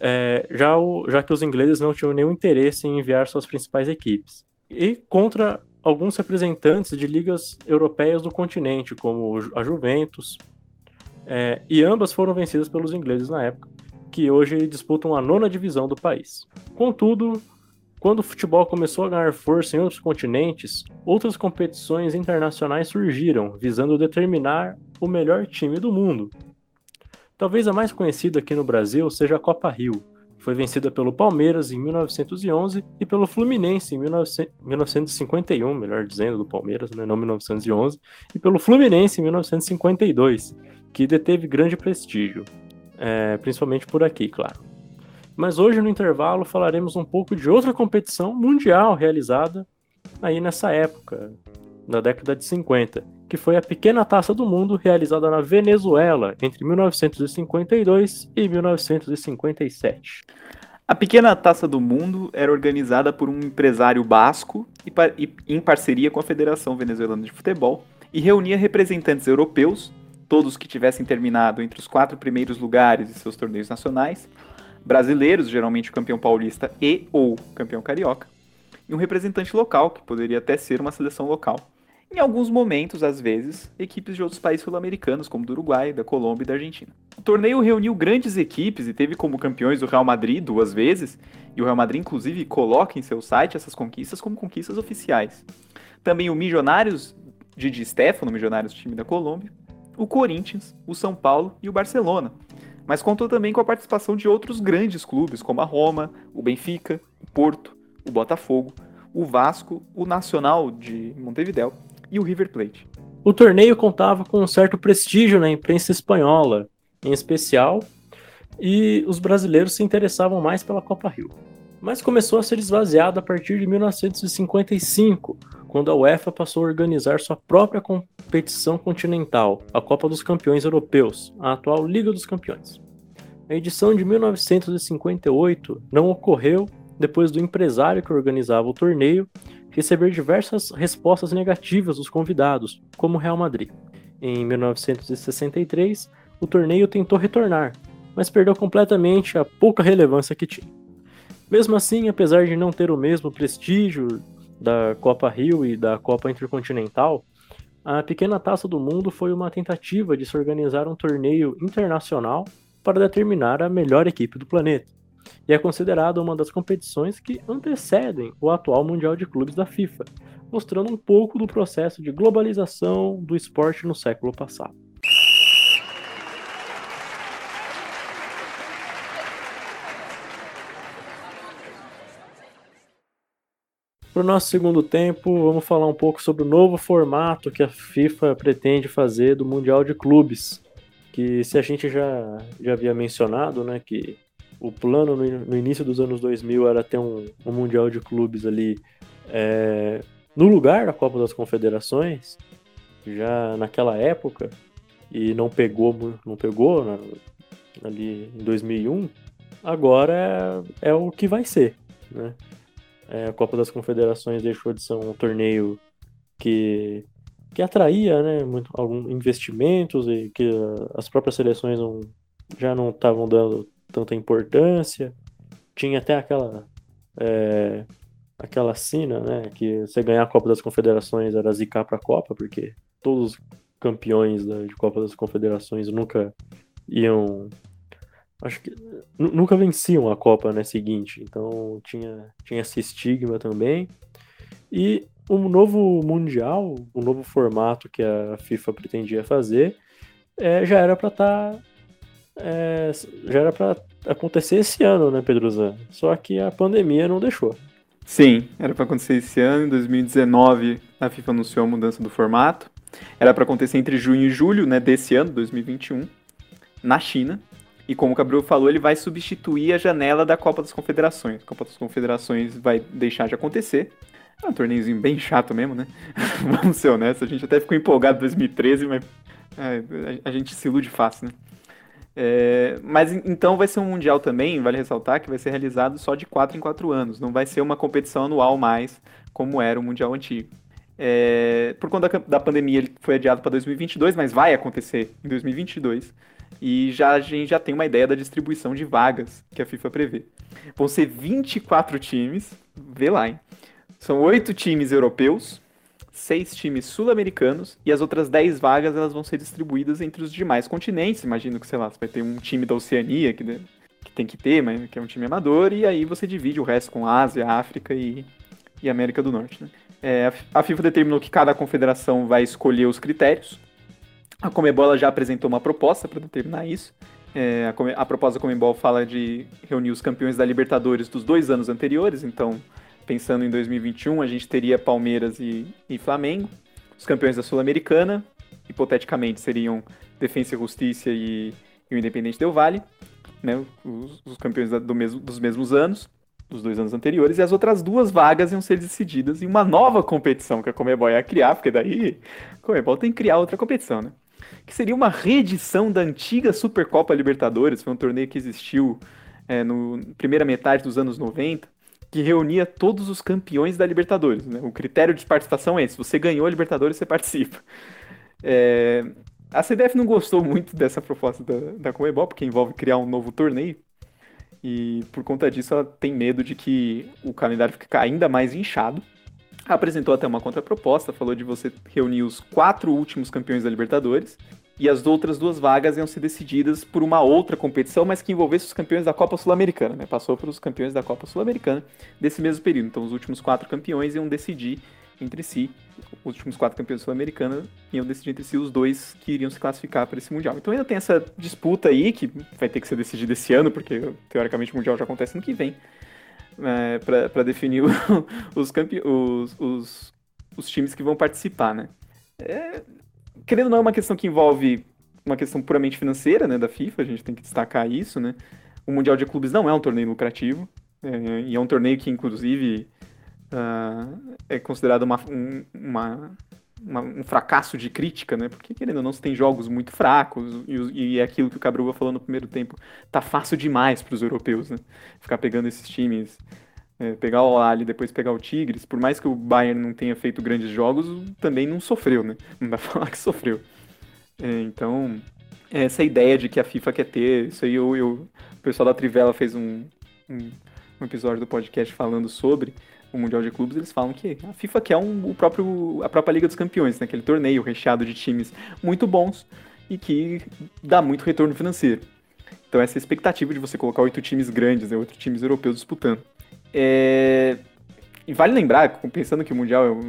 é, já, o, já que os ingleses não tinham nenhum interesse em enviar suas principais equipes, e contra alguns representantes de ligas europeias do continente, como a Juventus, é, e ambas foram vencidas pelos ingleses na época, que hoje disputam a nona divisão do país. Contudo, quando o futebol começou a ganhar força em outros continentes, outras competições internacionais surgiram, visando determinar o melhor time do mundo. Talvez a mais conhecida aqui no Brasil seja a Copa Rio, foi vencida pelo Palmeiras em 1911 e pelo Fluminense em 1951, melhor dizendo, do Palmeiras, né, não 1911, e pelo Fluminense em 1952, que deteve grande prestígio, é, principalmente por aqui, claro. Mas hoje no intervalo falaremos um pouco de outra competição mundial realizada aí nessa época, na década de 50, que foi a Pequena Taça do Mundo realizada na Venezuela entre 1952 e 1957. A Pequena Taça do Mundo era organizada por um empresário basco e, em parceria com a Federação Venezuelana de Futebol e reunia representantes europeus, todos que tivessem terminado entre os quatro primeiros lugares de seus torneios nacionais, brasileiros, geralmente o campeão paulista e ou campeão carioca, e um representante local, que poderia até ser uma seleção local. Em alguns momentos, às vezes, equipes de outros países sul-americanos, como do Uruguai, da Colômbia e da Argentina. O torneio reuniu grandes equipes e teve como campeões o Real Madrid duas vezes, e o Real Madrid, inclusive, coloca em seu site essas conquistas como conquistas oficiais. Também o Milionários de Di Stefano, Milionários time da Colômbia, o Corinthians, o São Paulo e o Barcelona, mas contou também com a participação de outros grandes clubes, como a Roma, o Benfica, o Porto, o Botafogo, o Vasco, o Nacional de Montevideo e o River Plate. O torneio contava com um certo prestígio na imprensa espanhola, em especial, e os brasileiros se interessavam mais pela Copa Rio. Mas começou a ser esvaziado a partir de 1955, quando a UEFA passou a organizar sua própria competição continental, a Copa dos Campeões Europeus, a atual Liga dos Campeões. A edição de 1958 não ocorreu depois do empresário que organizava o torneio receber diversas respostas negativas dos convidados, como o Real Madrid. Em 1963, o torneio tentou retornar, mas perdeu completamente a pouca relevância que tinha. Mesmo assim, apesar de não ter o mesmo prestígio da Copa Rio e da Copa Intercontinental, a Pequena Taça do Mundo foi uma tentativa de se organizar um torneio internacional para determinar a melhor equipe do planeta. E é considerada uma das competições que antecedem o atual Mundial de Clubes da FIFA, mostrando um pouco do processo de globalização do esporte no século passado. Para o nosso segundo tempo, vamos falar um pouco sobre o novo formato que a FIFA pretende fazer do Mundial de Clubes. Que se a gente já, já havia mencionado, né, que o plano no, no início dos anos 2000 era ter um, um Mundial de Clubes ali é, no lugar da Copa das Confederações, já naquela época, e não pegou, não pegou na, ali em 2001, agora é, é o que vai ser, né? É, a Copa das Confederações deixou de ser um torneio que, que atraía né, muito, alguns investimentos e que as próprias seleções não, já não estavam dando tanta importância. Tinha até aquela é, aquela cena, né, que você ganhar a Copa das Confederações era zicar para a Copa, porque todos os campeões da, de Copa das Confederações nunca iam acho que nunca venciam a Copa né, seguinte, então tinha, tinha esse estigma também. E um novo Mundial, um novo formato que a FIFA pretendia fazer, é, já era para estar. Tá, é, já era para acontecer esse ano, né, Pedrozan? Só que a pandemia não deixou. Sim, era para acontecer esse ano. Em 2019, a FIFA anunciou a mudança do formato. Era para acontecer entre junho e julho né, desse ano, 2021, na China. E como o Gabriel falou, ele vai substituir a janela da Copa das Confederações. A Copa das Confederações vai deixar de acontecer. É um torneiozinho bem chato mesmo, né? [LAUGHS] Vamos ser honestos, a gente até ficou empolgado em 2013, mas é, a gente se ilude fácil, né? É, mas então vai ser um mundial também, vale ressaltar, que vai ser realizado só de 4 em 4 anos. Não vai ser uma competição anual mais, como era o mundial antigo. É, por conta da pandemia, ele foi adiado para 2022, mas vai acontecer em 2022. E já, a gente já tem uma ideia da distribuição de vagas que a FIFA prevê. Vão ser 24 times, vê lá, hein? São oito times europeus, seis times sul-americanos e as outras 10 vagas elas vão ser distribuídas entre os demais continentes. Imagino que, sei lá, você vai ter um time da Oceania, que que tem que ter, mas que é um time amador, e aí você divide o resto com Ásia, África e, e América do Norte. Né? É, a FIFA determinou que cada confederação vai escolher os critérios. A Comebol já apresentou uma proposta para determinar isso. É, a, a, proposta da Comebol fala de reunir os campeões da Libertadores dos dois anos anteriores, então, pensando em 2021, a gente teria Palmeiras e, e Flamengo. Os campeões da Sul-Americana, hipoteticamente, seriam Defensa e Justiça e, e o Independente Del Vale, né, os, os campeões da, do mesmo, dos mesmos anos dos dois anos anteriores, e as outras duas vagas iam ser decididas em uma nova competição que a Comebol ia criar, porque daí a Comebol tem que criar outra competição, né? Que seria uma reedição da antiga Supercopa Libertadores, foi um torneio que existiu é, no primeira metade dos anos 90, que reunia todos os campeões da Libertadores. Né? O critério de participação é esse: você ganhou a Libertadores, você participa. É... A CDF não gostou muito dessa proposta da, da Comebol, porque envolve criar um novo torneio. E por conta disso, ela tem medo de que o calendário fique ainda mais inchado. Apresentou até uma contraproposta, falou de você reunir os quatro últimos campeões da Libertadores e as outras duas vagas iam ser decididas por uma outra competição, mas que envolvesse os campeões da Copa Sul-Americana, né? Passou para os campeões da Copa Sul-Americana desse mesmo período. Então, os últimos quatro campeões iam decidir entre si. Os últimos quatro campeões sul-americanos iam decidir entre si os dois que iriam se classificar para esse Mundial. Então ainda tem essa disputa aí, que vai ter que ser decidida esse ano, porque teoricamente o Mundial já acontece no que vem, é, para definir o, [LAUGHS] os, campe... os, os, os, times que vão participar, né? É, querendo ou não, é uma questão que envolve uma questão puramente financeira, né, da FIFA, a gente tem que destacar isso, né? O Mundial de Clubes não é um torneio lucrativo, é, e é um torneio que, inclusive, uh, é considerado uma, um, uma, uma, um fracasso de crítica, né? Porque, querendo ou não, você tem jogos muito fracos e, e é aquilo que o Cabruva falou no primeiro tempo. Tá fácil demais para os europeus, né? Ficar pegando esses times, é, pegar o Ali depois pegar o Tigres. Por mais que o Bayern não tenha feito grandes jogos, também não sofreu, né? [LAUGHS] Não dá falar que sofreu. É, então, essa ideia de que a FIFA quer ter, isso aí eu, eu o pessoal da Trivela fez um, um, um episódio do podcast falando sobre o Mundial de Clubes, eles falam que a FIFA quer um, o próprio, a própria Liga dos Campeões, né? aquele torneio recheado de times muito bons e que dá muito retorno financeiro. Então essa é expectativa de você colocar oito times grandes, né? oito times europeus disputando. É... E vale lembrar, pensando que o Mundial, eu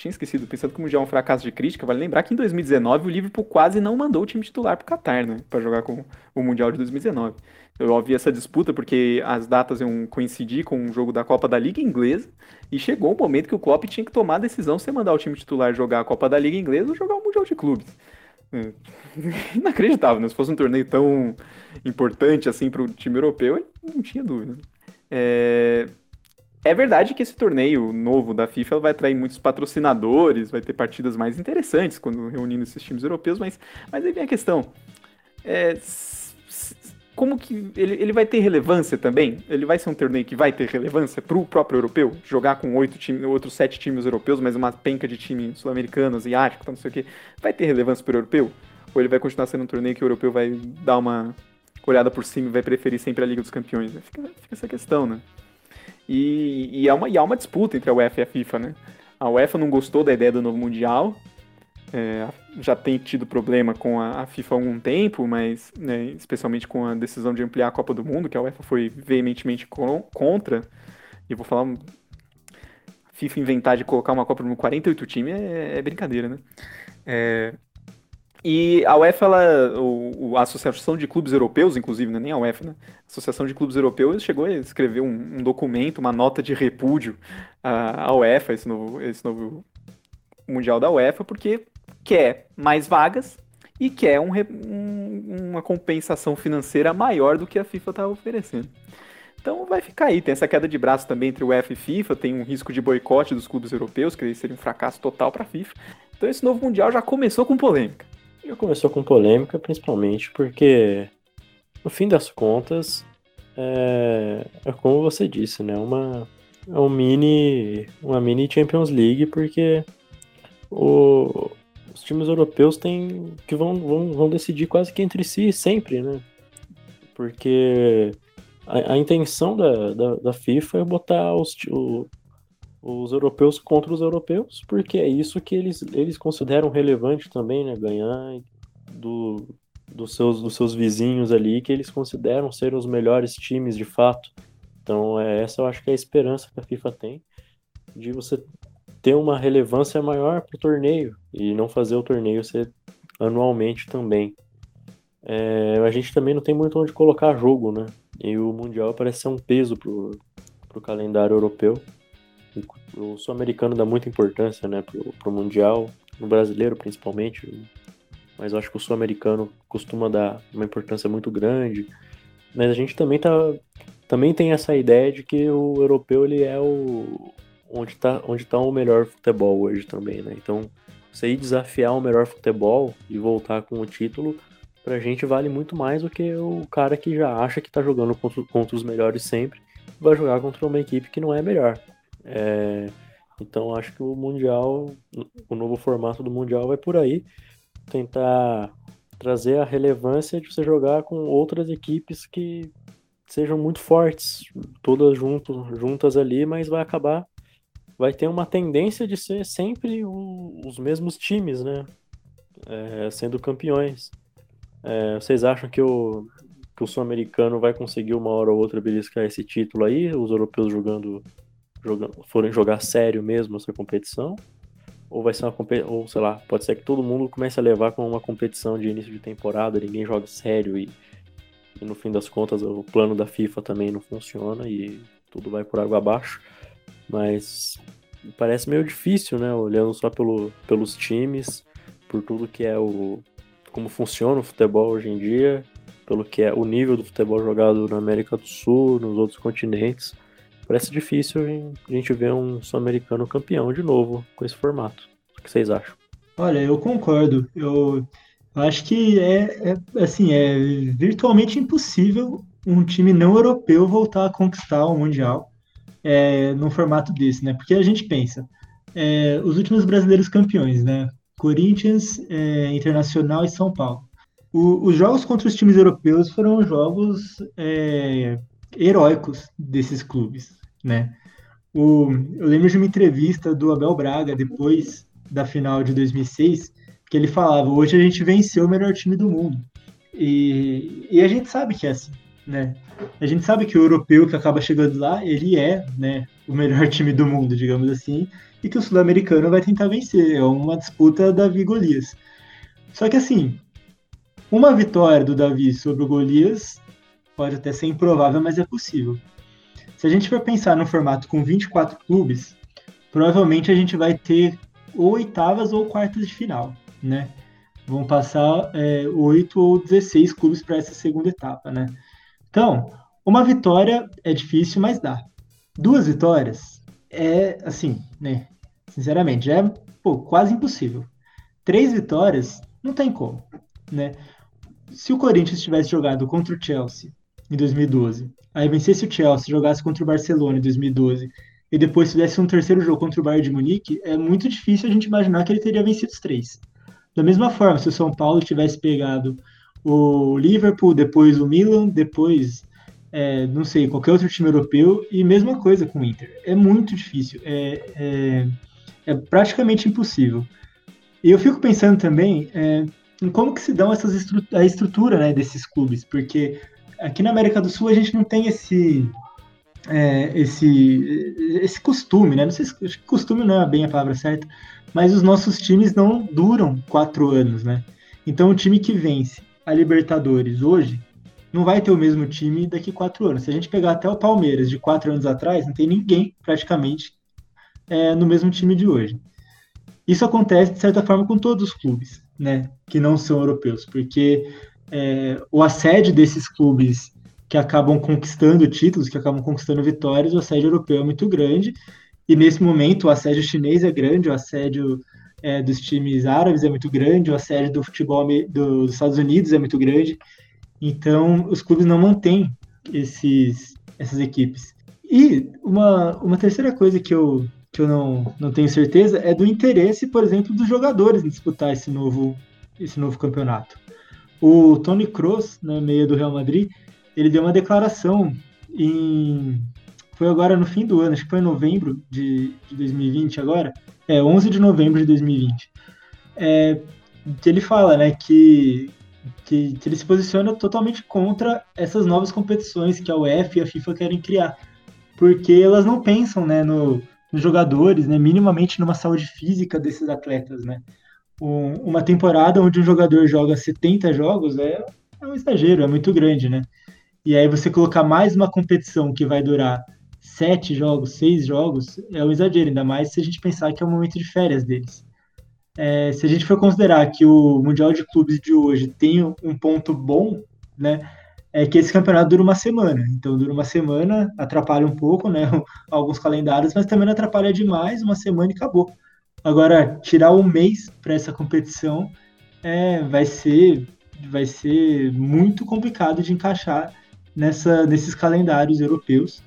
tinha esquecido, pensando que o Mundial é um fracasso de crítica, vale lembrar que em 2019 o Liverpool quase não mandou o time titular para o Qatar, né, para jogar com o Mundial de 2019. Eu ouvi essa disputa porque as datas iam coincidir com o jogo da Copa da Liga Inglesa e chegou o momento que o Klopp tinha que tomar a decisão se mandar o time titular jogar a Copa da Liga Inglesa ou jogar o Mundial de Clubes. É. [LAUGHS] Inacreditável, né? Se fosse um torneio tão importante assim para o time europeu, não tinha dúvida. É... é verdade que esse torneio novo da FIFA vai atrair muitos patrocinadores, vai ter partidas mais interessantes quando reunindo esses times europeus, mas, mas aí vem a questão. É, como que ele, ele vai ter relevância também? Ele vai ser um torneio que vai ter relevância para o próprio europeu? Jogar com oito times, outros sete times europeus, mas uma penca de time sul-americano, asiático, não sei o quê. Vai ter relevância para o europeu? Ou ele vai continuar sendo um torneio que o europeu vai dar uma olhada por cima e vai preferir sempre a Liga dos Campeões? Fica, fica essa questão, né? E, e, há uma, e há uma disputa entre a UEFA e a FIFA, né? A UEFA não gostou da ideia do novo Mundial, é, já tem tido problema com a, a, FIFA há algum tempo, mas né, especialmente com a decisão de ampliar a Copa do Mundo, que a UEFA foi veementemente contra. E vou falar. A FIFA inventar de colocar uma Copa do Mundo 48 times é, é brincadeira, né? É, e a UEFA, ela, o, a Associação de Clubes Europeus, inclusive, não é nem a UEFA, né? A Associação de Clubes Europeus chegou a escrever um, um documento, uma nota de repúdio à, à UEFA, esse novo, esse novo Mundial da UEFA, porque quer mais vagas e quer um, um, uma compensação financeira maior do que a FIFA está oferecendo. Então vai ficar aí, tem essa queda de braço também entre o UEFA e FIFA, tem um risco de boicote dos clubes europeus, que seria um fracasso total para a FIFA. Então esse novo Mundial já começou com polêmica. Já começou com polêmica, principalmente porque, no fim das contas, é, é como você disse, né? Uma, é um mini, uma mini Champions League, porque o, os times europeus têm que vão, vão, vão decidir quase que entre si sempre, né? Porque a, a intenção da, da, da, FIFA é botar os, o, os europeus contra os europeus, porque é isso que eles, eles consideram relevante também, né? Ganhar do, dos seus, dos seus vizinhos ali que eles consideram ser os melhores times de fato. Então, é, essa eu acho que é a esperança que a FIFA tem de você ter uma relevância maior para o torneio e não fazer o torneio ser anualmente também. É, a gente também não tem muito onde colocar jogo, né? E o Mundial parece ser um peso pro, pro calendário europeu. O sul-americano dá muita importância, né, pro, Mundial, no brasileiro principalmente. Mas eu acho que o sul-americano costuma dar uma importância muito grande. Mas a gente também tá também tem essa ideia de que o europeu ele é o onde está onde tá o melhor futebol hoje também, né? Então, você ir desafiar o melhor futebol e voltar com o título pra gente vale muito mais do que o cara que já acha que tá jogando contra, contra os melhores sempre vai jogar contra uma equipe que não é melhor. É, então acho que o Mundial, o novo formato do Mundial vai por aí, tentar trazer a relevância de você jogar com outras equipes que sejam muito fortes, todas juntos, juntas ali, mas vai acabar, vai ter uma tendência de ser sempre o, os mesmos times, né? É, sendo campeões. É, vocês acham que o, que o sul-americano vai conseguir uma hora ou outra beliscar esse título aí? Os europeus jogando, jogando forem jogar sério mesmo essa competição? Ou vai ser uma competição, ou sei lá, pode ser que todo mundo comece a levar como uma competição de início de temporada, ninguém joga sério e, e no fim das contas o plano da FIFA também não funciona e tudo vai por água abaixo. Mas parece meio difícil, né? Olhando só pelo, pelos times, por tudo que é o, como funciona o futebol hoje em dia, pelo que é o nível do futebol jogado na América do Sul, nos outros continentes. Parece difícil a gente ver um sul-americano campeão de novo com esse formato. O que vocês acham? Olha, eu concordo. Eu acho que é, é assim, é virtualmente impossível um time não europeu voltar a conquistar o Mundial é, num formato desse, né? Porque a gente pensa, é, os últimos brasileiros campeões, né? Corinthians, é, Internacional e São Paulo. O, os jogos contra os times europeus foram jogos é, heróicos desses clubes, né? O, eu lembro de uma entrevista do Abel Braga depois da final de 2006 que ele falava: hoje a gente venceu o melhor time do mundo. E, e a gente sabe que é assim, né? A gente sabe que o europeu que acaba chegando lá, ele é, né, o melhor [LAUGHS] time do mundo, digamos assim e que o sul-americano vai tentar vencer. É uma disputa Davi Golias. Só que assim, uma vitória do Davi sobre o Golias pode até ser improvável, mas é possível. Se a gente for pensar no formato com 24 clubes, provavelmente a gente vai ter ou oitavas ou quartas de final, né? Vão passar é, 8 ou 16 clubes para essa segunda etapa, né? Então, uma vitória é difícil, mas dá. Duas vitórias é, assim, né? Sinceramente, é pô, quase impossível. Três vitórias, não tem como, né? Se o Corinthians tivesse jogado contra o Chelsea em 2012, aí vencesse o Chelsea, jogasse contra o Barcelona em 2012, e depois fizesse um terceiro jogo contra o Bayern de Munique, é muito difícil a gente imaginar que ele teria vencido os três. Da mesma forma, se o São Paulo tivesse pegado o Liverpool, depois o Milan, depois é, não sei, qualquer outro time europeu, e mesma coisa com o Inter. É muito difícil, é, é, é praticamente impossível. E eu fico pensando também é, em como que se dão essas estru a estrutura né, desses clubes, porque aqui na América do Sul a gente não tem esse é, esse esse costume, né? Não sei se costume não é bem a palavra certa, mas os nossos times não duram quatro anos, né? Então o time que vence a Libertadores hoje não vai ter o mesmo time daqui quatro anos. Se a gente pegar até o Palmeiras de quatro anos atrás, não tem ninguém praticamente é, no mesmo time de hoje. Isso acontece, de certa forma, com todos os clubes, né, que não são europeus, porque é, o assédio desses clubes que acabam conquistando títulos, que acabam conquistando vitórias, o assédio europeu é muito grande, e nesse momento o assédio chinês é grande, o assédio é, dos times árabes é muito grande, o assédio do futebol dos Estados Unidos é muito grande, então, os clubes não mantêm esses, essas equipes. E uma, uma terceira coisa que eu, que eu não, não tenho certeza é do interesse, por exemplo, dos jogadores em disputar esse novo, esse novo campeonato. O Tony Kroos, né, meia do Real Madrid, ele deu uma declaração em foi agora no fim do ano, acho que foi em novembro de, de 2020 agora, é 11 de novembro de 2020. É, ele fala, né, que que, que ele se posiciona totalmente contra essas novas competições que a UEFA e a FIFA querem criar. Porque elas não pensam né, no, nos jogadores, né, minimamente numa saúde física desses atletas. Né? Um, uma temporada onde um jogador joga 70 jogos é, é um exagero, é muito grande. Né? E aí você colocar mais uma competição que vai durar sete jogos, seis jogos, é um exagero, ainda mais se a gente pensar que é o momento de férias deles. É, se a gente for considerar que o Mundial de Clubes de hoje tem um ponto bom, né, é que esse campeonato dura uma semana. Então, dura uma semana, atrapalha um pouco, né, [LAUGHS] alguns calendários, mas também não atrapalha demais, uma semana e acabou. Agora, tirar um mês para essa competição é, vai ser vai ser muito complicado de encaixar nessa, nesses calendários europeus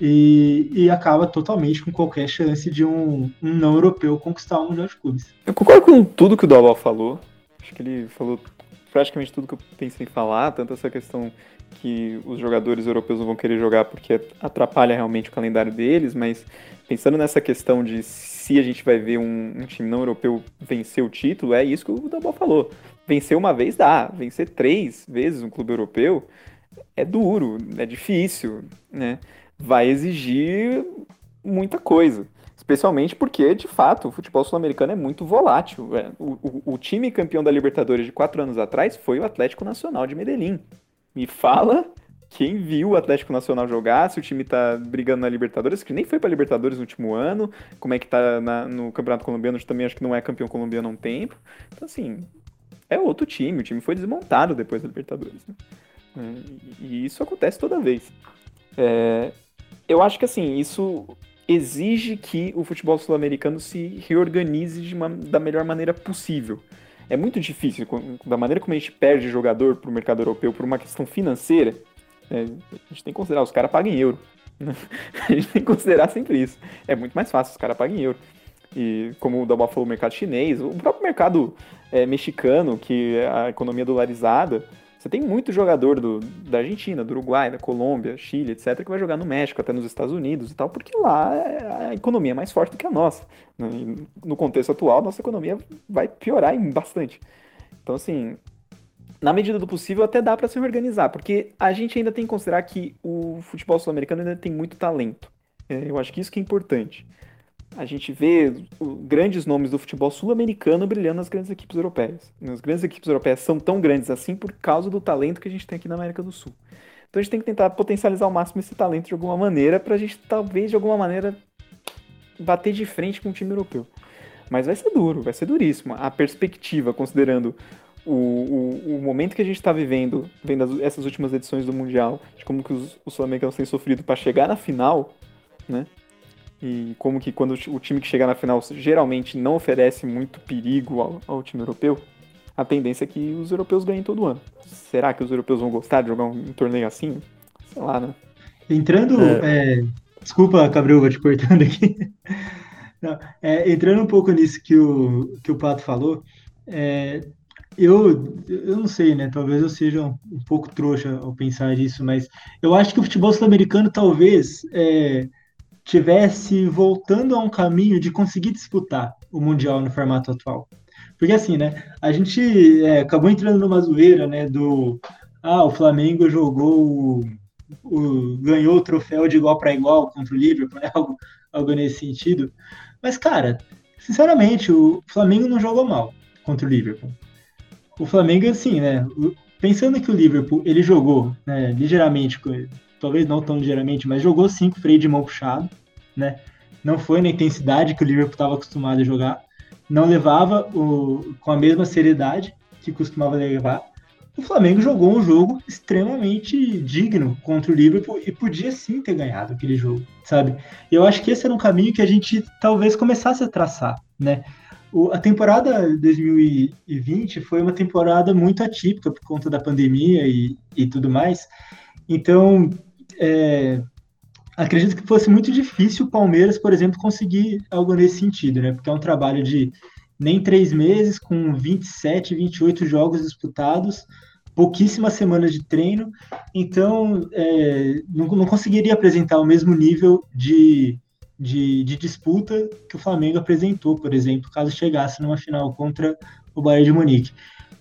e, e acaba totalmente com qualquer chance de um, um não europeu conquistar o Mundial de Clubes. Eu concordo com tudo que o Dalval falou. Acho que ele falou praticamente tudo que eu pensei em falar, tanto essa questão que os jogadores europeus não vão querer jogar porque atrapalha realmente o calendário deles, mas pensando nessa questão de se a gente vai ver um, um time não europeu vencer o título, é isso que o Dalval falou. Vencer uma vez dá, vencer três vezes um clube europeu é duro, é difícil, né? vai exigir muita coisa. Especialmente porque, de fato, o futebol sul-americano é muito volátil. É, o, o, o, time campeão da Libertadores de quatro anos atrás foi o Atlético Nacional de Medellín. Me fala quem viu o Atlético Nacional jogar, se o time tá brigando na Libertadores, que nem foi pra Libertadores no último ano, como é que tá na, no Campeonato Colombiano, que também acho que não é campeão colombiano há um tempo. Então, assim, é outro time, o time foi desmontado depois da Libertadores. Né? É, e isso acontece toda vez. É, eu acho que assim, isso exige que o futebol sul-americano se reorganize uma, da melhor maneira possível. É muito difícil, da maneira como a gente perde jogador para o mercado europeu por uma questão financeira, é, a gente tem que considerar, os caras pagam em euro. Né? [LAUGHS] A gente tem que considerar sempre isso. É muito mais fácil, os caras pagam em euro. E como o Dalma falou, o mercado chinês, o próprio mercado é, mexicano, que é a economia dolarizada, você tem muito jogador do, da Argentina, do Uruguai, da Colômbia, Chile, etc., que vai jogar no México, até nos Estados Unidos e tal, porque lá é, a economia é mais forte do que a nossa. no contexto atual, nossa economia vai piorar bastante. Então, assim, na medida do possível, até dá para se organizar, porque a gente ainda tem que considerar que o futebol sul-americano ainda tem muito talento. É, eu acho que isso que é importante a gente vê grandes nomes do futebol sul-americano brilhando nas grandes equipes europeias. As grandes equipes europeias são tão grandes assim por causa do talento que a gente tem aqui na América do Sul. Então a gente tem que tentar potencializar ao máximo esse talento de alguma maneira para a gente talvez de alguma maneira bater de frente com o time europeu. Mas vai ser duro, vai ser duríssimo. A perspectiva, considerando o, o, o momento que a gente está vivendo, vendo essas últimas edições do Mundial, de como que os, os sul-americanos têm sofrido para chegar na final, né? E como que quando o time que chega na final geralmente não oferece muito perigo ao, ao time europeu, a tendência é que os europeus ganhem todo ano. Será que os europeus vão gostar de jogar um, um torneio assim? Sei lá, né? Entrando. É... É... Desculpa, Gabriel, vou te cortando aqui. [LAUGHS] Não, é, entrando um pouco nisso que o, que o Pato falou, é, eu, eu não sei, né? Talvez eu seja um, um, pouco trouxa ao pensar nisso, mas eu acho que o futebol sul-americano talvez é, tivesse voltando a um caminho de conseguir disputar o Mundial no formato atual. Porque assim, né, a gente é, acabou entrando numa zoeira, né, do ah, o Flamengo jogou, o, ganhou o troféu de igual para igual contra o Liverpool, né, [LAUGHS] algo, algo nesse sentido. Mas, cara, sinceramente, o Flamengo não jogou mal contra o Liverpool. O Flamengo, assim, né, pensando que o Liverpool, ele jogou, né, ligeiramente talvez não tão ligeiramente, mas jogou sim com freio de mão puxado, né? Não foi na intensidade que o Liverpool estava acostumado a jogar, não levava o, com a mesma seriedade que costumava levar. O Flamengo jogou um jogo extremamente digno contra o Liverpool e podia sim ter ganhado aquele jogo, sabe? Eu acho que esse era um caminho que a gente talvez começasse a traçar, né? A temporada 2020 foi uma temporada muito atípica por conta da pandemia e, e tudo mais. Então, é, acredito que fosse muito difícil o Palmeiras, por exemplo, conseguir algo nesse sentido, né? Porque é um trabalho de nem três meses, com 27, 28 jogos disputados, pouquíssimas semanas de treino, então é, não, não, conseguiria apresentar o mesmo nível de, de, de, disputa que o Flamengo apresentou, por exemplo, caso chegasse numa final contra o Bayern de Munique.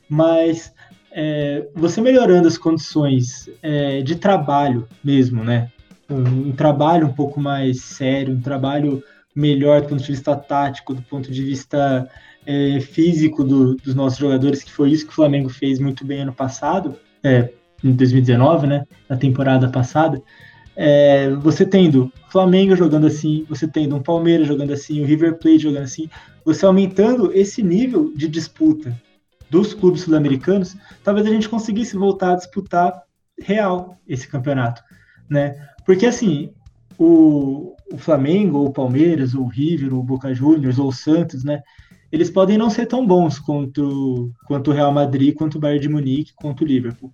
Mas é, você melhorando as condições é, de trabalho mesmo, né? Um, um, trabalho um pouco mais sério, um trabalho melhor do ponto de vista tático, do ponto de vista é, físico do, dos nossos jogadores, que foi isso que o Flamengo fez muito bem ano passado, é, em 2019, né? Na temporada passada. É, você tendo Flamengo jogando assim, você tendo um Palmeiras jogando assim, o River Plate jogando assim, você aumentando esse nível de disputa dos clubes sul-americanos, talvez a gente conseguisse voltar a disputar real esse campeonato, né? Porque assim, o, o Flamengo, ou o Palmeiras, ou o River, ou o Boca Juniors, ou o Santos, né? Eles podem não ser tão bons quanto, quanto o Real Madrid, quanto o Bayern de Munique, quanto o Liverpool.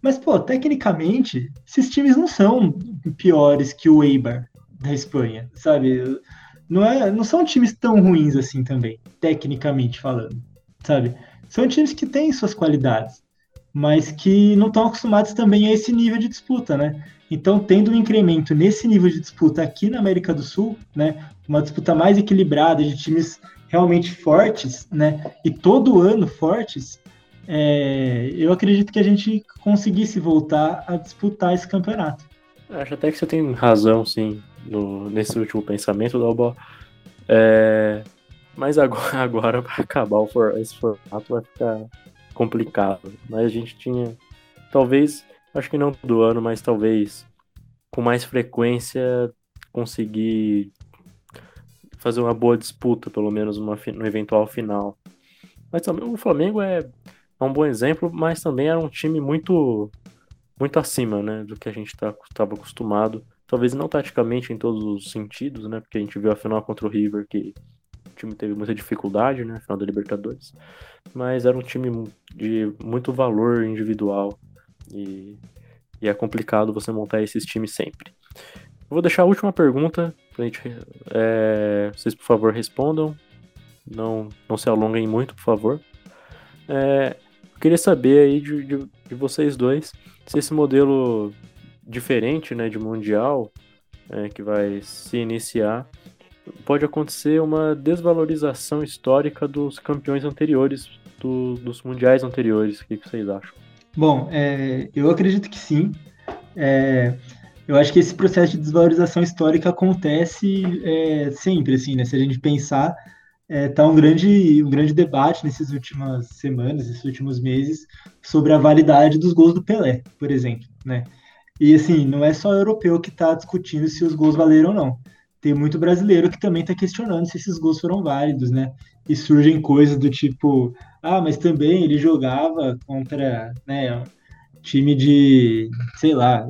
Mas, pô, tecnicamente, esses times não são piores que o Eibar da Espanha, sabe? Não, é, não são times tão ruins assim também, tecnicamente falando, sabe? São times que têm suas qualidades, mas que não estão acostumados também a esse nível de disputa, né? Então, tendo um incremento nesse nível de disputa aqui na América do Sul, né, uma disputa mais equilibrada de times realmente fortes, né, e todo ano fortes, é, eu acredito que a gente conseguisse voltar a disputar esse campeonato. Acho até que você tem razão, sim, no, nesse último pensamento, Dalbo. É, mas agora, [LAUGHS] agora para acabar for, esse formato vai ficar complicado. Mas a gente tinha, talvez, acho que não todo ano, mas talvez com mais frequência conseguir fazer uma boa disputa, pelo menos uma, no eventual final. Mas também o Flamengo é, é um bom exemplo, mas também era um time muito muito acima, né, do que a gente estava tá, acostumado. Talvez não taticamente em todos os sentidos, né, porque a gente viu a final contra o River que time teve muita dificuldade, né? Final da Libertadores. Mas era um time de muito valor individual. E, e é complicado você montar esses times sempre. vou deixar a última pergunta pra gente. É, vocês, por favor, respondam. Não, não se alonguem muito, por favor. É, eu queria saber aí de, de, de, vocês dois se esse modelo diferente né, de mundial é, que vai se iniciar pode acontecer uma desvalorização histórica dos campeões anteriores, do, dos mundiais anteriores. O que, vocês acham? Bom, é, eu acredito que sim. É, eu acho que esse processo de desvalorização histórica acontece é, sempre, assim, né? Se a gente pensar, é, tá um grande, um grande debate nessas últimas semanas, nesses últimos meses, sobre a validade dos gols do Pelé, por exemplo, né? E assim, não é só europeu que está discutindo se os gols valeram ou não tem muito brasileiro que também está questionando se esses gols foram válidos, né? E surgem coisas do tipo, ah, mas também ele jogava contra, né, time de, sei lá,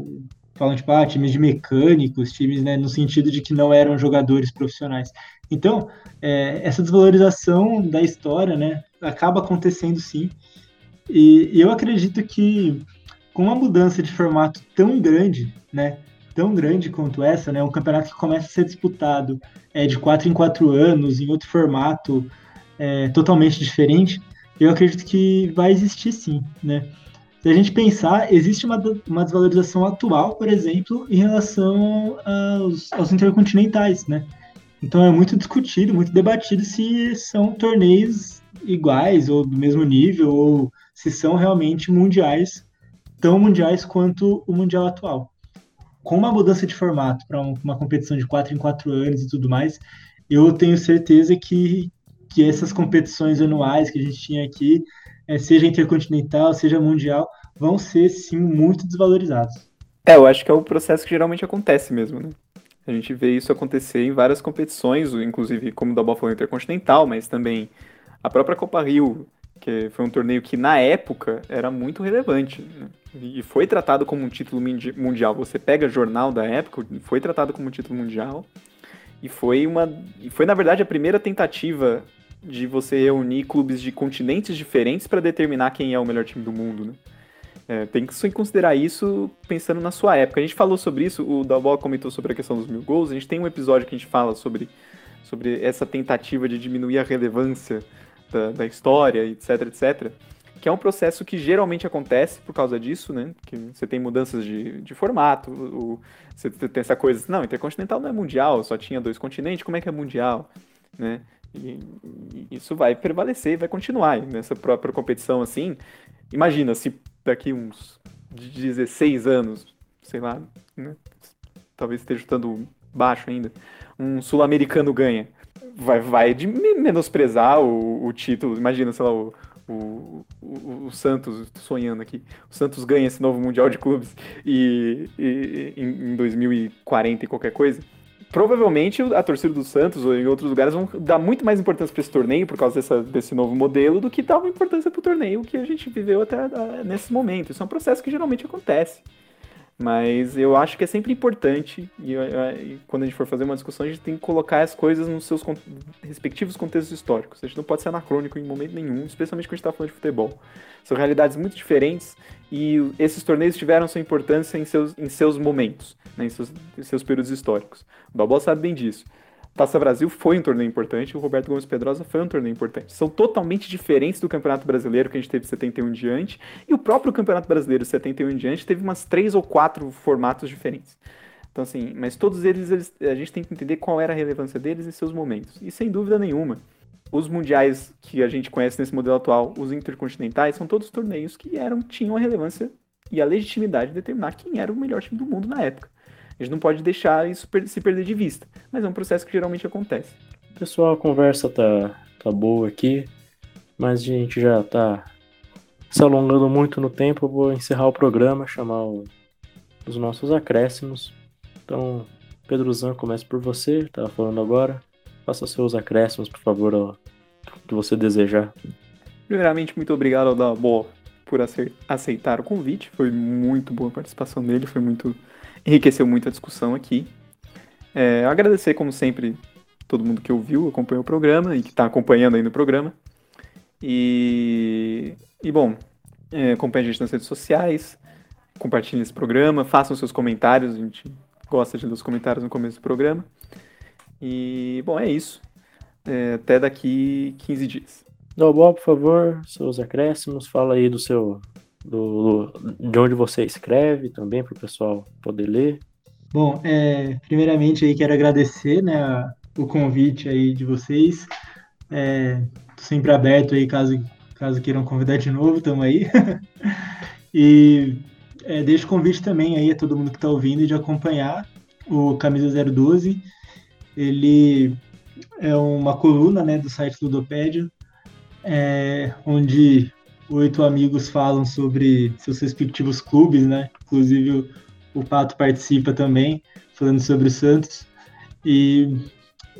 falam tipo, ah, times de mecânicos, times, né, no sentido de que não eram jogadores profissionais. Então, é, essa desvalorização da história, né, acaba acontecendo sim. E, e eu acredito que com uma mudança de formato tão grande, né, tão grande quanto essa, né? Um campeonato que começa a ser disputado é, de quatro em quatro anos, em outro formato é, totalmente diferente, eu acredito que vai existir sim, né? Se a gente pensar, existe uma, uma desvalorização atual, por exemplo, em relação aos, aos intercontinentais, né? Então é muito discutido, muito debatido se são torneios iguais ou do mesmo nível, ou se são realmente mundiais, tão mundiais quanto o mundial atual com uma mudança de formato para uma competição de quatro em quatro anos e tudo mais, eu tenho certeza que, que essas competições anuais que a gente tinha aqui, é, seja intercontinental, seja mundial, vão ser sim muito desvalorizados. É, eu acho que é o processo que geralmente acontece mesmo, né? A gente vê isso acontecer em várias competições, inclusive como da Bola Intercontinental, mas também a própria Copa Rio, que foi um torneio que na época era muito relevante. Né? e foi tratado como um título mundial. Você pega jornal da época, foi tratado como um título mundial. E foi uma. E foi, na verdade, a primeira tentativa de você reunir clubes de continentes diferentes para determinar quem é o melhor time do mundo, né? É, tem que considerar isso pensando na sua época. A gente falou sobre isso, o Dalbó comentou sobre a questão dos mil gols. A gente tem um episódio que a gente fala sobre, sobre essa tentativa de diminuir a relevância da, da história, etc, etc que é um processo que geralmente acontece por causa disso, né? Que você tem mudanças de, de formato, o, você tem essa coisa, não, intercontinental não é mundial, só tinha dois continentes, como é que é mundial, né? E, e isso vai prevalecer, vai continuar nessa própria competição assim. imagina se daqui uns 16 anos, sei lá, né? talvez esteja chutando baixo ainda, um sul-americano ganha. Vai, vai de menosprezar o, o título. Imagina, sei lá, o, o, o, o, Santos, sonhando aqui, o Santos ganha esse novo Mundial de Clubes e, e em, em 2040 e qualquer coisa provavelmente a torcida do Santos ou em outros lugares vão dar muito mais importância para esse torneio por causa dessa, desse novo modelo do que dava importância para o torneio que a gente viveu até uh, nesse momento. Isso é um processo que geralmente acontece. Mas eu acho que é sempre importante, e, e, quando a gente for fazer uma discussão, a gente tem que colocar as coisas nos seus respectivos contextos históricos. A gente não pode ser anacrônico em momento nenhum, especialmente quando a gente está falando de futebol. São realidades muito diferentes e esses torneios tiveram sua importância em seus, em seus momentos, né, em, seus, em seus períodos históricos. O Balboa sabe bem disso. Taça Brasil foi um torneio importante, o Roberto Gomes Pedrosa foi um torneio importante. São totalmente diferentes do Campeonato Brasileiro que a gente teve 71 em diante, e o próprio Campeonato Brasileiro 71 em diante teve umas três ou quatro formatos diferentes. Então, assim, mas todos eles, eles, a gente tem que entender qual era a relevância deles em seus momentos. E sem dúvida nenhuma, os mundiais que a gente conhece nesse modelo atual, os intercontinentais, são todos torneios que eram, tinham a relevância e a legitimidade de determinar quem era o melhor time do mundo na época. A gente não pode deixar isso se perder de vista, mas é um processo que geralmente acontece. Pessoal, a conversa tá, tá boa aqui, mas a gente já tá se alongando muito no tempo. Eu vou encerrar o programa, chamar o, os nossos acréscimos. Então, Pedro Zan, começa por você, tava falando agora. Faça seus acréscimos, por favor, o que você desejar. Primeiramente, muito obrigado ao Dabo por aceitar o convite. Foi muito boa a participação dele, foi muito enriqueceu muito a discussão aqui. É, agradecer, como sempre, todo mundo que ouviu, acompanhou o programa e que está acompanhando aí no programa. E, e bom, é, acompanhe a gente nas redes sociais, compartilhe esse programa, façam seus comentários, a gente gosta de ler os comentários no começo do programa. E, bom, é isso. É, até daqui 15 dias. Dalbó, por favor, seus acréscimos, fala aí do seu do, de onde você escreve também para o pessoal poder ler. Bom, é, primeiramente aí quero agradecer né, o convite aí de vocês. É, sempre aberto aí caso, caso queiram convidar de novo, estamos aí. [LAUGHS] e é, deixo o convite também aí a todo mundo que está ouvindo de acompanhar o Camisa 012. Ele é uma coluna né, do site Ludopédio, é, onde oito amigos falam sobre seus respectivos clubes, né? Inclusive o, Pato participa também, falando sobre o Santos. E,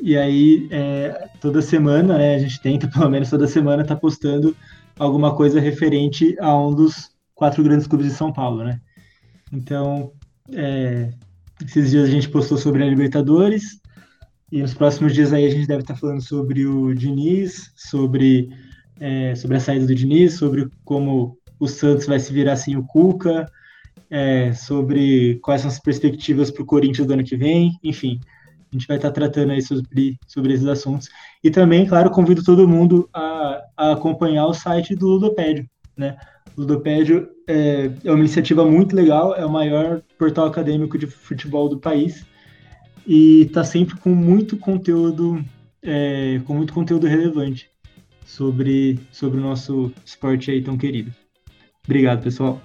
e aí, é, toda semana, né, a gente tenta, [LAUGHS] pelo menos toda semana, tá postando alguma coisa referente a um dos quatro grandes clubes de São Paulo, né? Então, é, esses dias a gente postou sobre a Libertadores, e nos próximos dias aí a gente deve estar tá falando sobre o Diniz, sobre é, sobre a saída do Diniz, sobre como o Santos vai se virar sem o Cuca, é, sobre quais são as perspectivas para o Corinthians do ano que vem, enfim, a gente vai estar tratando aí sobre, sobre esses assuntos. E também, claro, convido todo mundo a, a acompanhar o site do Ludopédio, né? O Ludopédio é, é uma iniciativa muito legal, é o maior portal acadêmico de futebol do país e está sempre com muito conteúdo, é, com muito conteúdo relevante sobre, sobre o nosso esporte aí tão querido. Obrigado, pessoal.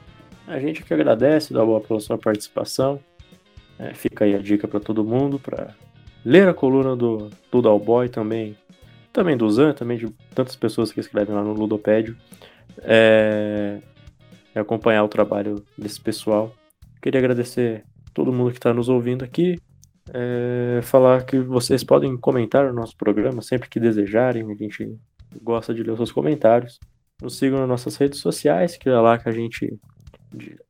A gente que agradece, boa pela sua participação. É, fica aí a dica para todo mundo para ler a coluna do, do Dalboy também, também do Zan, também de tantas pessoas que escrevem lá no Ludopédio. É acompanhar o trabalho desse pessoal. Queria agradecer todo mundo que está nos ouvindo aqui. É, falar que vocês podem comentar o nosso programa sempre que desejarem. A gente gosta de ler os seus comentários. Nos sigam nas nossas redes sociais, que é lá que a gente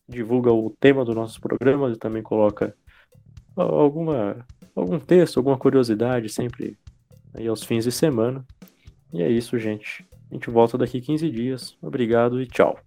divulga o tema do nosso programa e também coloca alguma algum texto, alguma curiosidade sempre aí aos fins de semana. E é isso, gente. A gente volta daqui 15 dias. Obrigado e tchau.